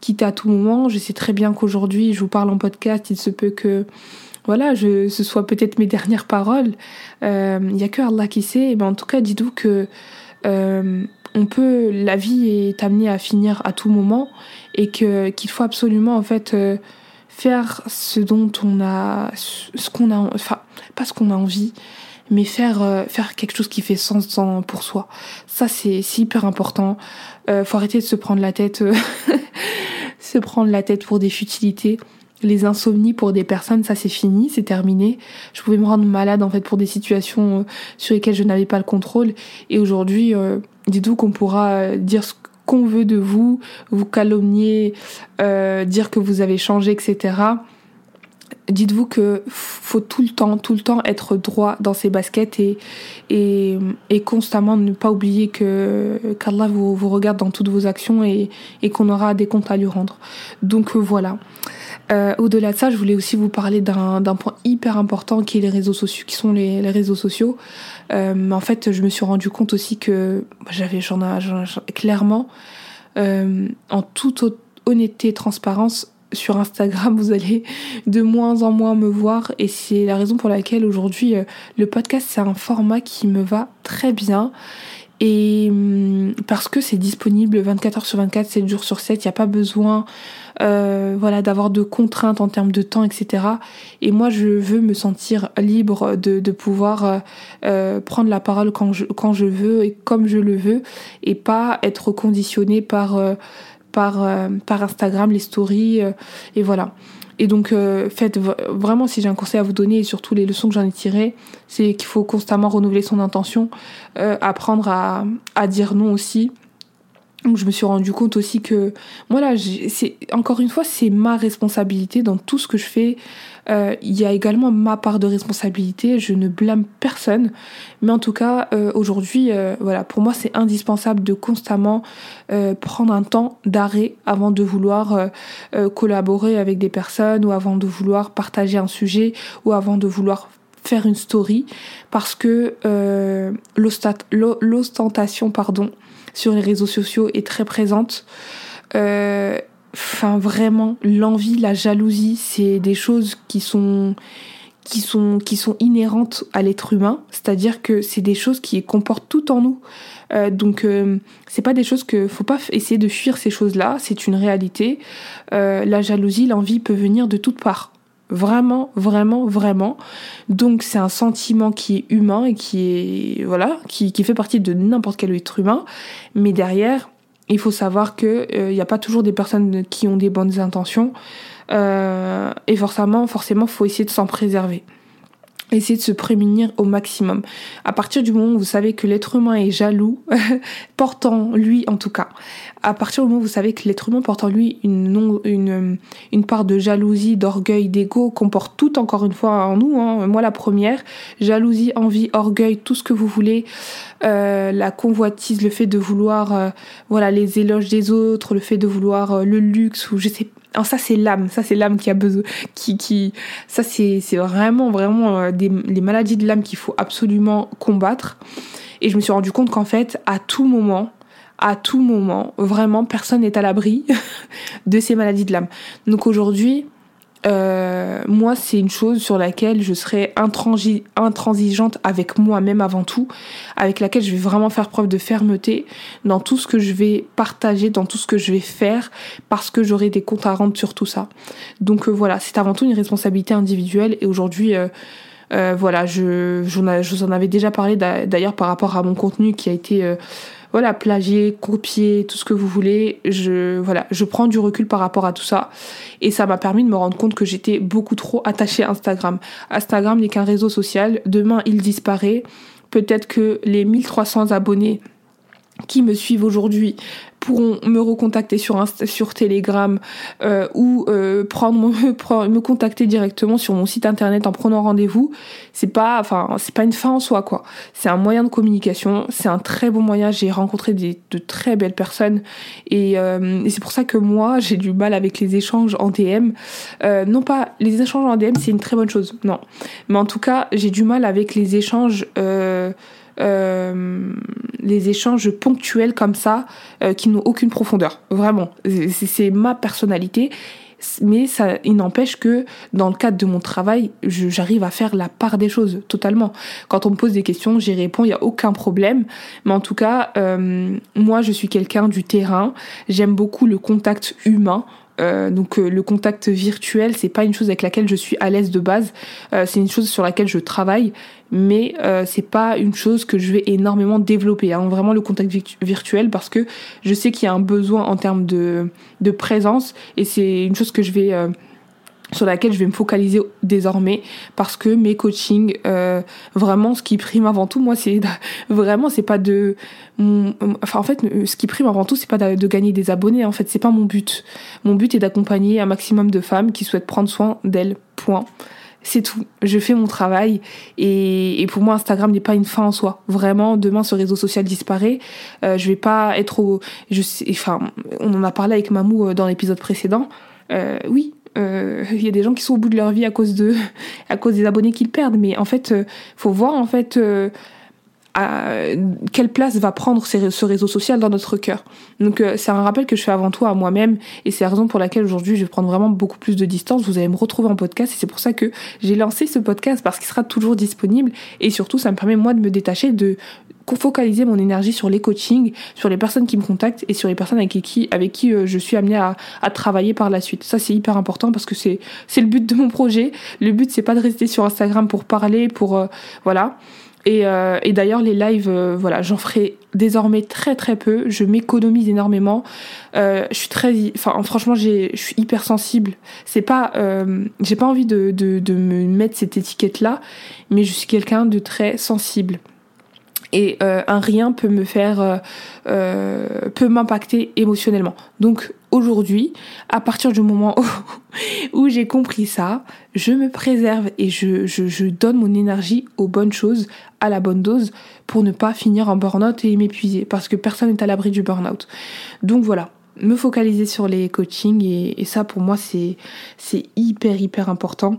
quitter à tout moment. Je sais très bien qu'aujourd'hui, je vous parle en podcast, il se peut que voilà, je, ce soit peut-être mes dernières paroles. Il euh, y a que Allah qui sait. Mais en tout cas, dites-vous que euh, on peut, la vie est amenée à finir à tout moment et que qu'il faut absolument en fait euh, faire ce dont on a, ce qu'on a, enfin pas ce qu'on a envie, mais faire euh, faire quelque chose qui fait sens pour soi. Ça c'est hyper important. Euh, faut arrêter de se prendre la tête, euh, se prendre la tête pour des futilités les insomnies pour des personnes, ça c'est fini, c'est terminé. Je pouvais me rendre malade en fait pour des situations euh, sur lesquelles je n'avais pas le contrôle. Et aujourd'hui, euh, dites-vous qu'on pourra euh, dire ce qu'on veut de vous, vous calomnier, dire que vous avez changé, etc. Dites-vous que faut tout le temps, tout le temps être droit dans ses baskets et, et, et constamment ne pas oublier que qu'Allah vous, vous regarde dans toutes vos actions et, et qu'on aura des comptes à lui rendre. Donc voilà. Euh, au-delà de ça, je voulais aussi vous parler d'un point hyper important qui est les réseaux sociaux, qui sont les, réseaux sociaux. Euh, en fait, je me suis rendu compte aussi que j'avais, j'en ai clairement, euh, en toute honnêteté et transparence, sur Instagram, vous allez de moins en moins me voir et c'est la raison pour laquelle aujourd'hui le podcast c'est un format qui me va très bien et hum, parce que c'est disponible 24 heures sur 24, 7 jours sur 7, il n'y a pas besoin euh, voilà d'avoir de contraintes en termes de temps, etc. Et moi, je veux me sentir libre de, de pouvoir euh, euh prendre la parole quand je, quand je veux et comme je le veux, et pas être conditionné par, euh, par, euh, par Instagram, les stories, et voilà. Et donc, euh, faites vraiment, si j'ai un conseil à vous donner, et surtout les leçons que j'en ai tirées, c'est qu'il faut constamment renouveler son intention, euh, apprendre à, à dire non aussi. Donc je me suis rendu compte aussi que voilà, c'est encore une fois c'est ma responsabilité dans tout ce que je fais. Euh, il y a également ma part de responsabilité. Je ne blâme personne, mais en tout cas euh, aujourd'hui, euh, voilà, pour moi c'est indispensable de constamment prendre un temps d'arrêt avant de vouloir collaborer avec des personnes ou avant de vouloir partager un sujet ou avant de vouloir faire une story parce que l'ostentation pardon sur les réseaux sociaux est très présente. Euh, enfin, vraiment, l'envie, la jalousie, c'est des choses qui sont qui sont qui sont inhérentes à l'être humain, c'est-à-dire que c'est des choses qui comportent tout en nous. Euh, donc euh, c'est pas des choses que faut pas essayer de fuir ces choses-là, c'est une réalité. Euh, la jalousie, l'envie peut venir de toutes parts. Vraiment, vraiment, vraiment. Donc c'est un sentiment qui est humain et qui est voilà, qui, qui fait partie de n'importe quel être humain. Mais derrière, il faut savoir que il euh, n'y a pas toujours des personnes qui ont des bonnes intentions. Euh, et forcément, forcément, faut essayer de s'en préserver essayer de se prémunir au maximum. À partir du moment où vous savez que l'être humain est jaloux, portant lui en tout cas, à partir du moment où vous savez que l'être humain porte en lui une, une, une part de jalousie, d'orgueil, d'ego, qu'on porte tout encore une fois en nous, hein. moi la première, jalousie, envie, orgueil, tout ce que vous voulez, euh, la convoitise, le fait de vouloir euh, voilà les éloges des autres, le fait de vouloir euh, le luxe ou je sais alors ça c'est l'âme, ça c'est l'âme qui a besoin, qui, qui, ça c'est, c'est vraiment vraiment euh, des, les maladies de l'âme qu'il faut absolument combattre. Et je me suis rendu compte qu'en fait, à tout moment, à tout moment, vraiment, personne n'est à l'abri de ces maladies de l'âme. Donc aujourd'hui, euh, moi, c'est une chose sur laquelle je serai intransigeante avec moi-même avant tout, avec laquelle je vais vraiment faire preuve de fermeté dans tout ce que je vais partager, dans tout ce que je vais faire, parce que j'aurai des comptes à rendre sur tout ça. Donc euh, voilà, c'est avant tout une responsabilité individuelle et aujourd'hui... Euh, euh voilà, je, je, vous en avais déjà parlé d'ailleurs par rapport à mon contenu qui a été voilà, plagier, copier, tout ce que vous voulez. Je, voilà, je prends du recul par rapport à tout ça. Et ça m'a permis de me rendre compte que j'étais beaucoup trop attachée à Instagram. Instagram n'est qu'un réseau social. Demain, il disparaît. Peut-être que les 1300 abonnés qui me suivent aujourd'hui pourront me recontacter sur sur Telegram euh, ou euh, prendre me, me contacter directement sur mon site internet en prenant rendez-vous. C'est pas enfin c'est pas une fin en soi quoi. C'est un moyen de communication c'est un très bon moyen. J'ai rencontré des, de très belles personnes. Et, euh, et c'est pour ça que moi j'ai du mal avec les échanges en DM euh, non pas les échanges en DM c'est une très bonne chose non. Mais en tout cas j'ai du mal avec les échanges euh, les échanges ponctuels comme ça euh, qui n'ont aucune profondeur. Vraiment, c'est ma personnalité. Mais ça, il n'empêche que dans le cadre de mon travail, j'arrive à faire la part des choses totalement. Quand on me pose des questions, j'y réponds, il n'y a aucun problème. Mais en tout cas, euh, moi, je suis quelqu'un du terrain. J'aime beaucoup le contact humain. Euh, donc euh, le contact virtuel, c'est pas une chose avec laquelle je suis à l'aise de base. Euh, c'est une chose sur laquelle je travaille, mais c'est pas une chose que je vais énormément développer. Hein. Vraiment le contact virtuel parce que je sais qu'il y a un besoin en termes de, de présence et c'est une chose que je vais sur laquelle je vais me focaliser désormais parce que mes coachings euh, vraiment ce qui prime avant tout moi c'est vraiment c'est pas de enfin en fait ce qui prime avant tout c'est pas de, gagner des abonnés en fait c'est pas mon but mon but est d'accompagner un maximum de femmes qui souhaitent prendre soin d'elles point c'est tout. Je fais mon travail et, et pour moi Instagram n'est pas une fin en soi. Vraiment, demain ce réseau social disparaît. Euh, je vais pas être au. Je enfin, on en a parlé avec Mamou euh, dans l'épisode précédent. Euh, oui, euh, il y a des gens qui sont au bout de leur vie à cause de à cause des abonnés qu'ils perdent. Mais en fait euh, faut voir en fait euh, à quelle place va prendre ce réseau social dans notre cœur. Donc euh, c'est un rappel que je fais avant tout à moi-même et c'est la raison pour laquelle aujourd'hui je vais prendre vraiment beaucoup plus de distance. Vous allez me retrouver en podcast et c'est pour ça que j'ai lancé ce podcast parce qu'il sera toujours disponible et surtout ça me permet moi de me détacher de focaliser mon énergie sur les coachings, sur les personnes qui me contactent et sur les personnes avec qui, avec qui euh, je suis amenée à, à travailler par la suite. Ça c'est hyper important parce que c'est c'est le but de mon projet. Le but c'est pas de rester sur Instagram pour parler, pour euh, voilà. Et, euh, et d'ailleurs, les lives, euh, voilà, j'en ferai désormais très très peu. Je m'économise énormément. Euh, je suis très, enfin, franchement, je suis hyper sensible. C'est pas, euh, j'ai pas envie de me mettre cette étiquette là, mais je suis quelqu'un de très sensible. Et euh, un rien peut me faire euh, euh, peut m'impacter émotionnellement. Donc aujourd'hui à partir du moment où, j'ai compris ça je me préserve et je, je, je, donne mon énergie aux bonnes choses à la bonne dose pour ne pas finir en burn-out et m'épuiser parce que personne n'est à l'abri du burn-out. Donc voilà. Me focaliser sur les coachings et, et ça pour moi c'est c'est hyper hyper important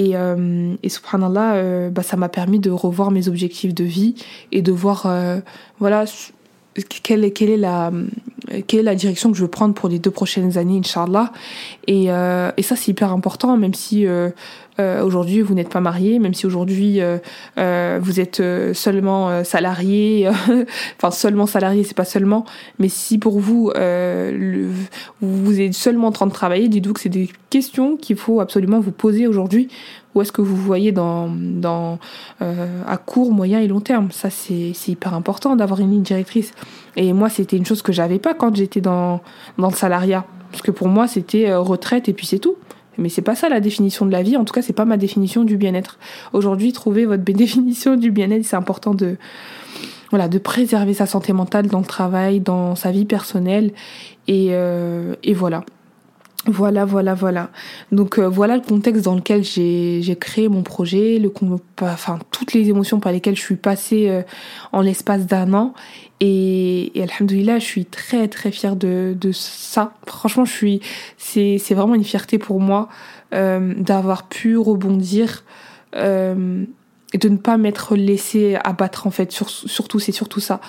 et, euh, et subhanallah, euh, bah, ça m'a permis de revoir mes objectifs de vie et de voir euh, voilà, quelle, est, quelle, est la, quelle est la direction que je veux prendre pour les deux prochaines années, Inch'Allah. Et, euh, et ça, c'est hyper important, même si euh, euh, aujourd'hui vous n'êtes pas marié, même si aujourd'hui vous êtes seulement salarié, enfin seulement salarié, c'est pas seulement, mais si pour vous le, vous êtes seulement en train de travailler, dites-vous que c'est des questions qu'il faut absolument vous poser aujourd'hui. Où est-ce que vous voyez dans, dans à court, moyen et long terme? Ça, c'est hyper important d'avoir une ligne directrice. Et moi, c'était une chose que j'avais pas quand j'étais dans, dans le salariat. Parce que pour moi, c'était retraite et puis c'est tout. Mais c'est pas ça la définition de la vie. En tout cas, c'est pas ma définition du bien-être. Aujourd'hui, trouver votre définition du bien-être, c'est important de, voilà, de préserver sa santé mentale dans le travail, dans sa vie personnelle. Et, euh, et voilà. Voilà, voilà, voilà. Donc euh, voilà le contexte dans lequel j'ai créé mon projet, le enfin toutes les émotions par lesquelles je suis passée euh, en l'espace d'un an. Et, et alhamdoulilah, je suis très très fière de, ça. Franchement, je suis, c'est vraiment une fierté pour moi euh, d'avoir pu rebondir euh, et de ne pas m'être laissé abattre en fait. surtout, c'est surtout ça,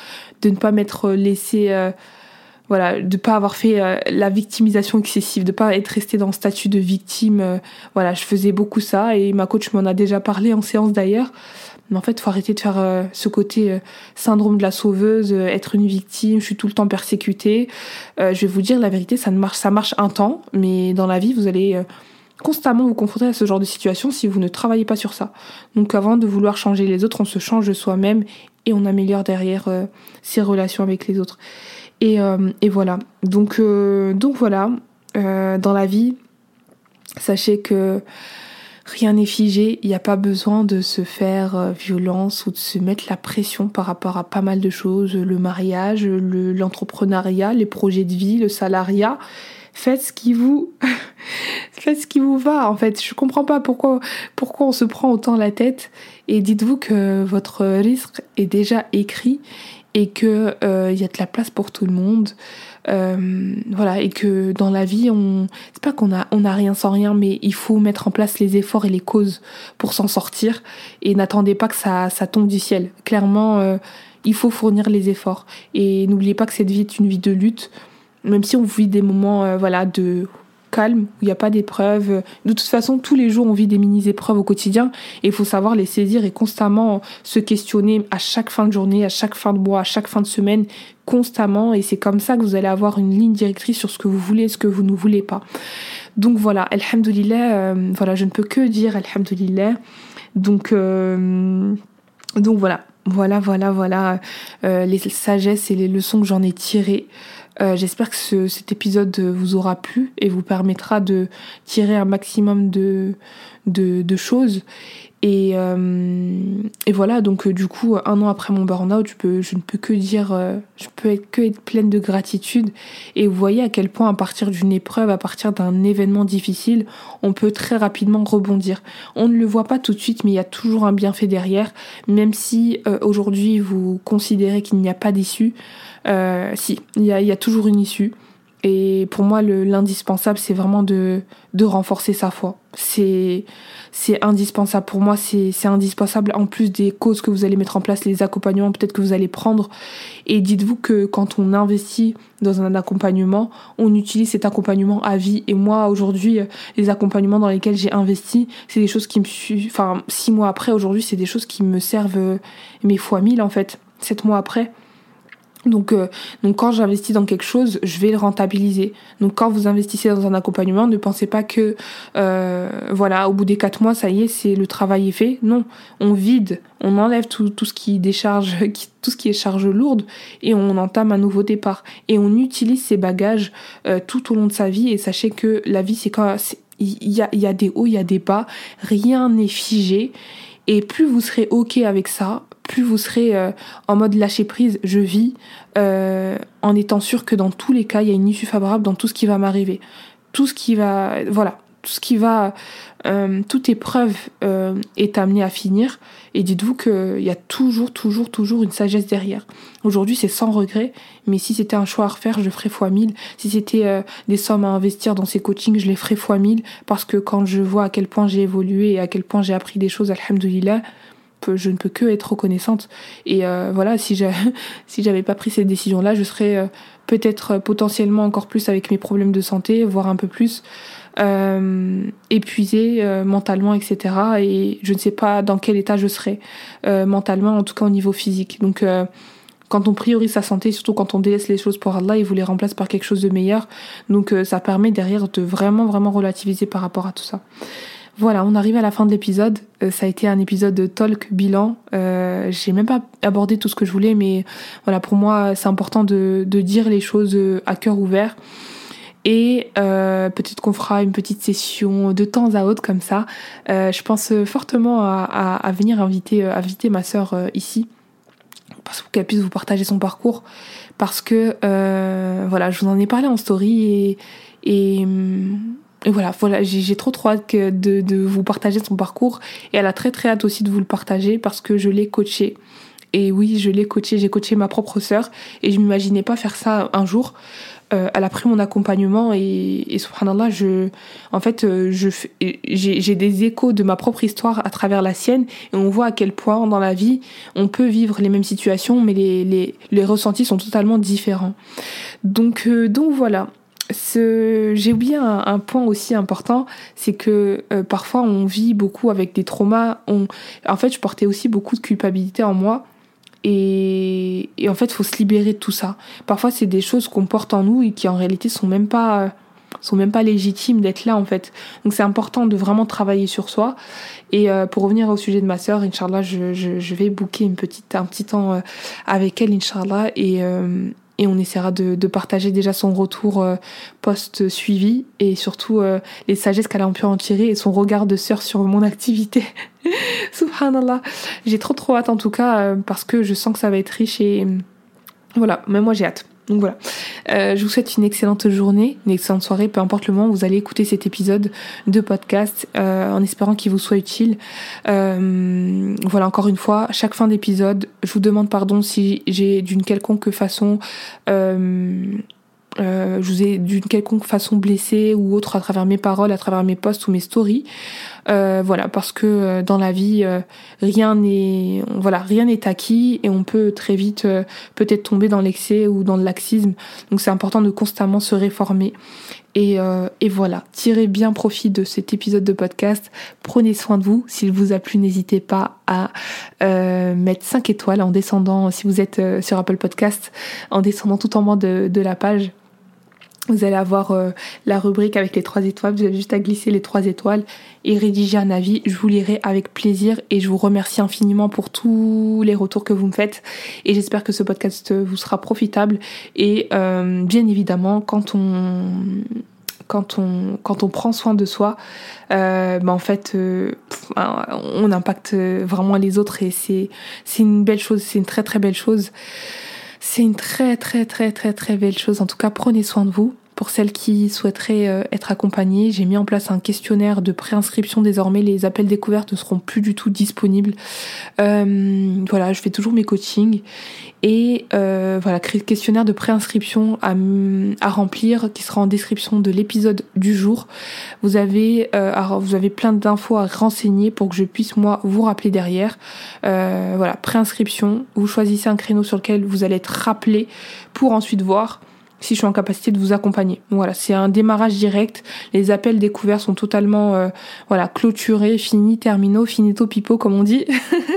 de ne pas m'être laissé voilà, de pas avoir fait euh, la victimisation excessive, de pas être resté dans le statut de victime. Euh, voilà, je faisais beaucoup ça et ma coach m'en a déjà parlé en séance d'ailleurs. Mais en fait, faut arrêter de faire euh, ce côté syndrome de la sauveuse, être une victime, je suis tout le temps persécutée. je vais vous dire la vérité, ça ne marche, ça marche un temps, mais dans la vie, vous allez constamment vous confronter à ce genre de situation si vous ne travaillez pas sur ça. Donc avant de vouloir changer les autres, on se change de soi-même et on améliore derrière ses relations avec les autres. Et, euh, et voilà. Donc, euh, voilà, euh, dans la vie, sachez que rien n'est figé, il n'y a pas besoin de se faire violence ou de se mettre la pression par rapport à pas mal de choses, le mariage, l'entrepreneuriat, les projets de vie, le salariat. Faites ce qui vous faites ce qui vous va en fait. Je comprends pas pourquoi pourquoi on se prend autant la tête et dites-vous que votre risque est déjà écrit et que il euh, y a de la place pour tout le monde. Euh, voilà et que dans la vie on c'est pas qu'on a on a rien sans rien mais il faut mettre en place les efforts et les causes pour s'en sortir. Et n'attendez pas que ça ça tombe du ciel. Clairement euh, il faut fournir les efforts. Et n'oubliez pas que cette vie est une vie de lutte même si on vit des moments euh, voilà de calme, où il n'y a pas d'épreuves. De toute façon, tous les jours, on vit des mini-épreuves au quotidien et il faut savoir les saisir et constamment se questionner à chaque fin de journée, à chaque fin de mois, à chaque fin de semaine, constamment. Et c'est comme ça que vous allez avoir une ligne directrice sur ce que vous voulez et ce que vous ne voulez pas. Donc voilà, alhamdoulilah, euh, voilà, je ne peux que dire alhamdoulilah. Donc, euh, donc voilà, voilà, voilà, voilà euh, les sagesses et les leçons que j'en ai tirées. Euh, j'espère que ce, cet épisode vous aura plu et vous permettra de tirer un maximum de, de, de choses. Et, euh, et voilà, donc euh, du coup, un an après mon burn-out, je, peux, je ne peux que dire, euh, je peux être, que être pleine de gratitude. Et vous voyez à quel point, à partir d'une épreuve, à partir d'un événement difficile, on peut très rapidement rebondir. On ne le voit pas tout de suite, mais il y a toujours un bienfait derrière. Même si aujourd'hui vous considérez qu'il n'y a pas d'issue, si, il y y a toujours une issue. Et pour moi, l'indispensable, c'est vraiment de, de renforcer sa foi. C'est indispensable pour moi, c'est indispensable en plus des causes que vous allez mettre en place, les accompagnements peut-être que vous allez prendre. Et dites-vous que quand on investit dans un accompagnement, on utilise cet accompagnement à vie. Et moi, aujourd'hui, les accompagnements dans lesquels j'ai investi, c'est des choses qui me... Enfin, six mois après, aujourd'hui, c'est des choses qui me servent mes fois mille, en fait. Sept mois après. Donc, euh, donc quand j'investis dans quelque chose, je vais le rentabiliser. Donc quand vous investissez dans un accompagnement, ne pensez pas que euh, voilà, au bout des quatre mois, ça y est, c'est le travail est fait. Non, on vide, on enlève tout, tout ce qui décharge, tout ce qui est charge lourde, et on entame un nouveau départ. Et on utilise ces bagages euh, tout au long de sa vie. Et sachez que la vie, c'est quand il y a, y a des hauts, il y a des bas, rien n'est figé. Et plus vous serez ok avec ça, plus vous serez en mode lâcher prise, je vis, en étant sûr que dans tous les cas, il y a une issue favorable dans tout ce qui va m'arriver. Tout ce qui va, voilà, tout ce qui va, euh, toute épreuve euh, est amenée à finir. Et dites-vous qu'il y a toujours, toujours, toujours une sagesse derrière. Aujourd'hui, c'est sans regret, mais si c'était un choix à refaire, je ferais fois mille. Si c'était euh, des sommes à investir dans ces coachings, je les ferais fois mille. Parce que quand je vois à quel point j'ai évolué et à quel point j'ai appris des choses, alhamdoulilah, je ne peux que être reconnaissante. Et euh, voilà, si j'avais si pas pris cette décision-là, je serais peut-être potentiellement encore plus avec mes problèmes de santé, voire un peu plus euh, épuisée euh, mentalement, etc. Et je ne sais pas dans quel état je serai euh, mentalement, en tout cas au niveau physique. Donc euh, quand on priorise sa santé, surtout quand on délaisse les choses pour Allah, il vous les remplace par quelque chose de meilleur. Donc ça permet derrière de vraiment, vraiment relativiser par rapport à tout ça. Voilà, on arrive à la fin de l'épisode. ça a été un épisode de talk bilan. Euh, J'ai même pas abordé tout ce que je voulais, mais voilà, pour moi, c'est important de, dire les choses à cœur ouvert. Et euh, peut-être qu'on fera une petite session de temps à autre comme ça. Euh, je pense fortement à, venir inviter, euh, ma sœur euh, ici parce qu'elle puisse vous partager son parcours. Parce que euh, voilà, je vous en ai parlé en story et, et, et voilà, voilà, j'ai trop trop hâte de, de vous partager son parcours et elle a très très hâte aussi de vous le partager parce que je l'ai coachée. Et oui, je l'ai coachée, j'ai coaché ma propre sœur et je m'imaginais pas faire ça un jour euh, elle a pris mon accompagnement et, et subhanallah, je, en fait, euh, je, j'ai des échos de ma propre histoire à travers la sienne et on voit à quel point dans la vie on peut vivre les mêmes situations, mais les, les, les ressentis sont totalement différents. Donc, euh, donc voilà. Ce, j'ai oublié un, un, point aussi important, c'est que euh, parfois on vit beaucoup avec des traumas. On, en fait, je portais aussi beaucoup de culpabilité en moi et, et en fait, faut se libérer de tout ça. Parfois, c'est des choses qu'on porte en nous et qui en réalité sont même pas sont même pas légitimes d'être là en fait. Donc c'est important de vraiment travailler sur soi. Et euh, pour revenir au sujet de ma sœur, Inch'Allah, je, je, je, vais booker une petite, un petit temps euh, avec elle, Inch'Allah, et, euh, et on essaiera de, partager déjà son retour euh, post-suivi et surtout euh, les sagesses qu'elle a pu en tirer et son regard de sœur sur mon activité. Subhanallah. J'ai trop trop hâte en tout cas euh, parce que je sens que ça va être riche et voilà, même moi j'ai hâte. Donc voilà. Euh, je vous souhaite une excellente journée, une excellente soirée, peu importe le moment où vous allez écouter cet épisode de podcast, euh, en espérant qu'il vous soit utile. Euh, voilà, encore une fois, chaque fin d'épisode, je vous demande pardon si j'ai d'une quelconque façon je vous ai d'une quelconque façon blessé ou autre à travers mes paroles, à travers mes posts ou mes stories. Euh, voilà, parce que euh, dans la vie, euh, rien n'est, voilà, rien n'est acquis et on peut très vite peut-être tomber dans l'excès ou dans le laxisme. Donc c'est important de constamment se réformer. Et, et voilà, tirez bien profit de cet épisode de podcast. Prenez soin de vous. S'il vous a plu, n'hésitez pas à mettre 5 étoiles en descendant, si vous êtes sur Apple Podcast, en descendant tout en bas de, de la page vous allez avoir euh, la rubrique avec les trois étoiles. Vous avez juste à glisser les trois étoiles et rédiger un avis. Je vous lirai avec plaisir et je vous remercie infiniment pour tous les retours que vous me faites. Et j'espère que ce podcast vous sera profitable. Et euh, bien évidemment, quand on quand on quand on prend soin de soi, euh, bah en fait, euh, on impacte vraiment les autres et c'est c'est une belle chose. C'est une très très belle chose. C'est une très très très très très belle chose. En tout cas, prenez soin de vous. Pour celles qui souhaiteraient euh, être accompagnées, j'ai mis en place un questionnaire de préinscription. Désormais, les appels découvertes ne seront plus du tout disponibles. Euh, voilà, je fais toujours mes coachings et euh, voilà, questionnaire de préinscription à, remplir qui sera en description de l'épisode du jour. Vous avez euh, vous avez plein d'infos à renseigner pour que je puisse moi vous rappeler derrière. Voilà, préinscription. Vous choisissez un créneau sur lequel vous allez être rappelé pour ensuite voir si je suis en capacité de vous accompagner. voilà, c'est un démarrage direct. Les appels découverts sont totalement euh, voilà clôturés, finis, terminaux, finito, pipo comme on dit,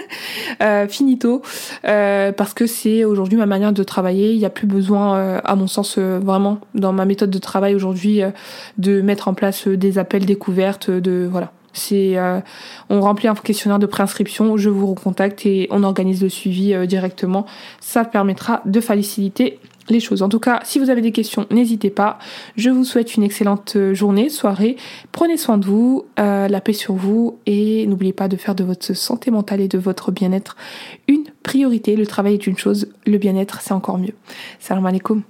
euh, finito, euh, parce que c'est aujourd'hui ma manière de travailler. Il n'y a plus besoin, euh, à mon sens, vraiment dans ma méthode de travail aujourd'hui, de mettre en place des appels découvertes, de voilà. C'est, on remplit un questionnaire de préinscription, je vous recontacte et on organise le suivi directement. Ça permettra de faciliter les choses. En tout cas, si vous avez des questions, n'hésitez pas. Je vous souhaite une excellente euh, journée, soirée. Prenez soin de vous, euh, la paix sur vous et n'oubliez pas de faire de votre santé mentale et de votre bien-être une priorité. Le travail est une chose, le bien-être c'est encore mieux. Salam alaikum.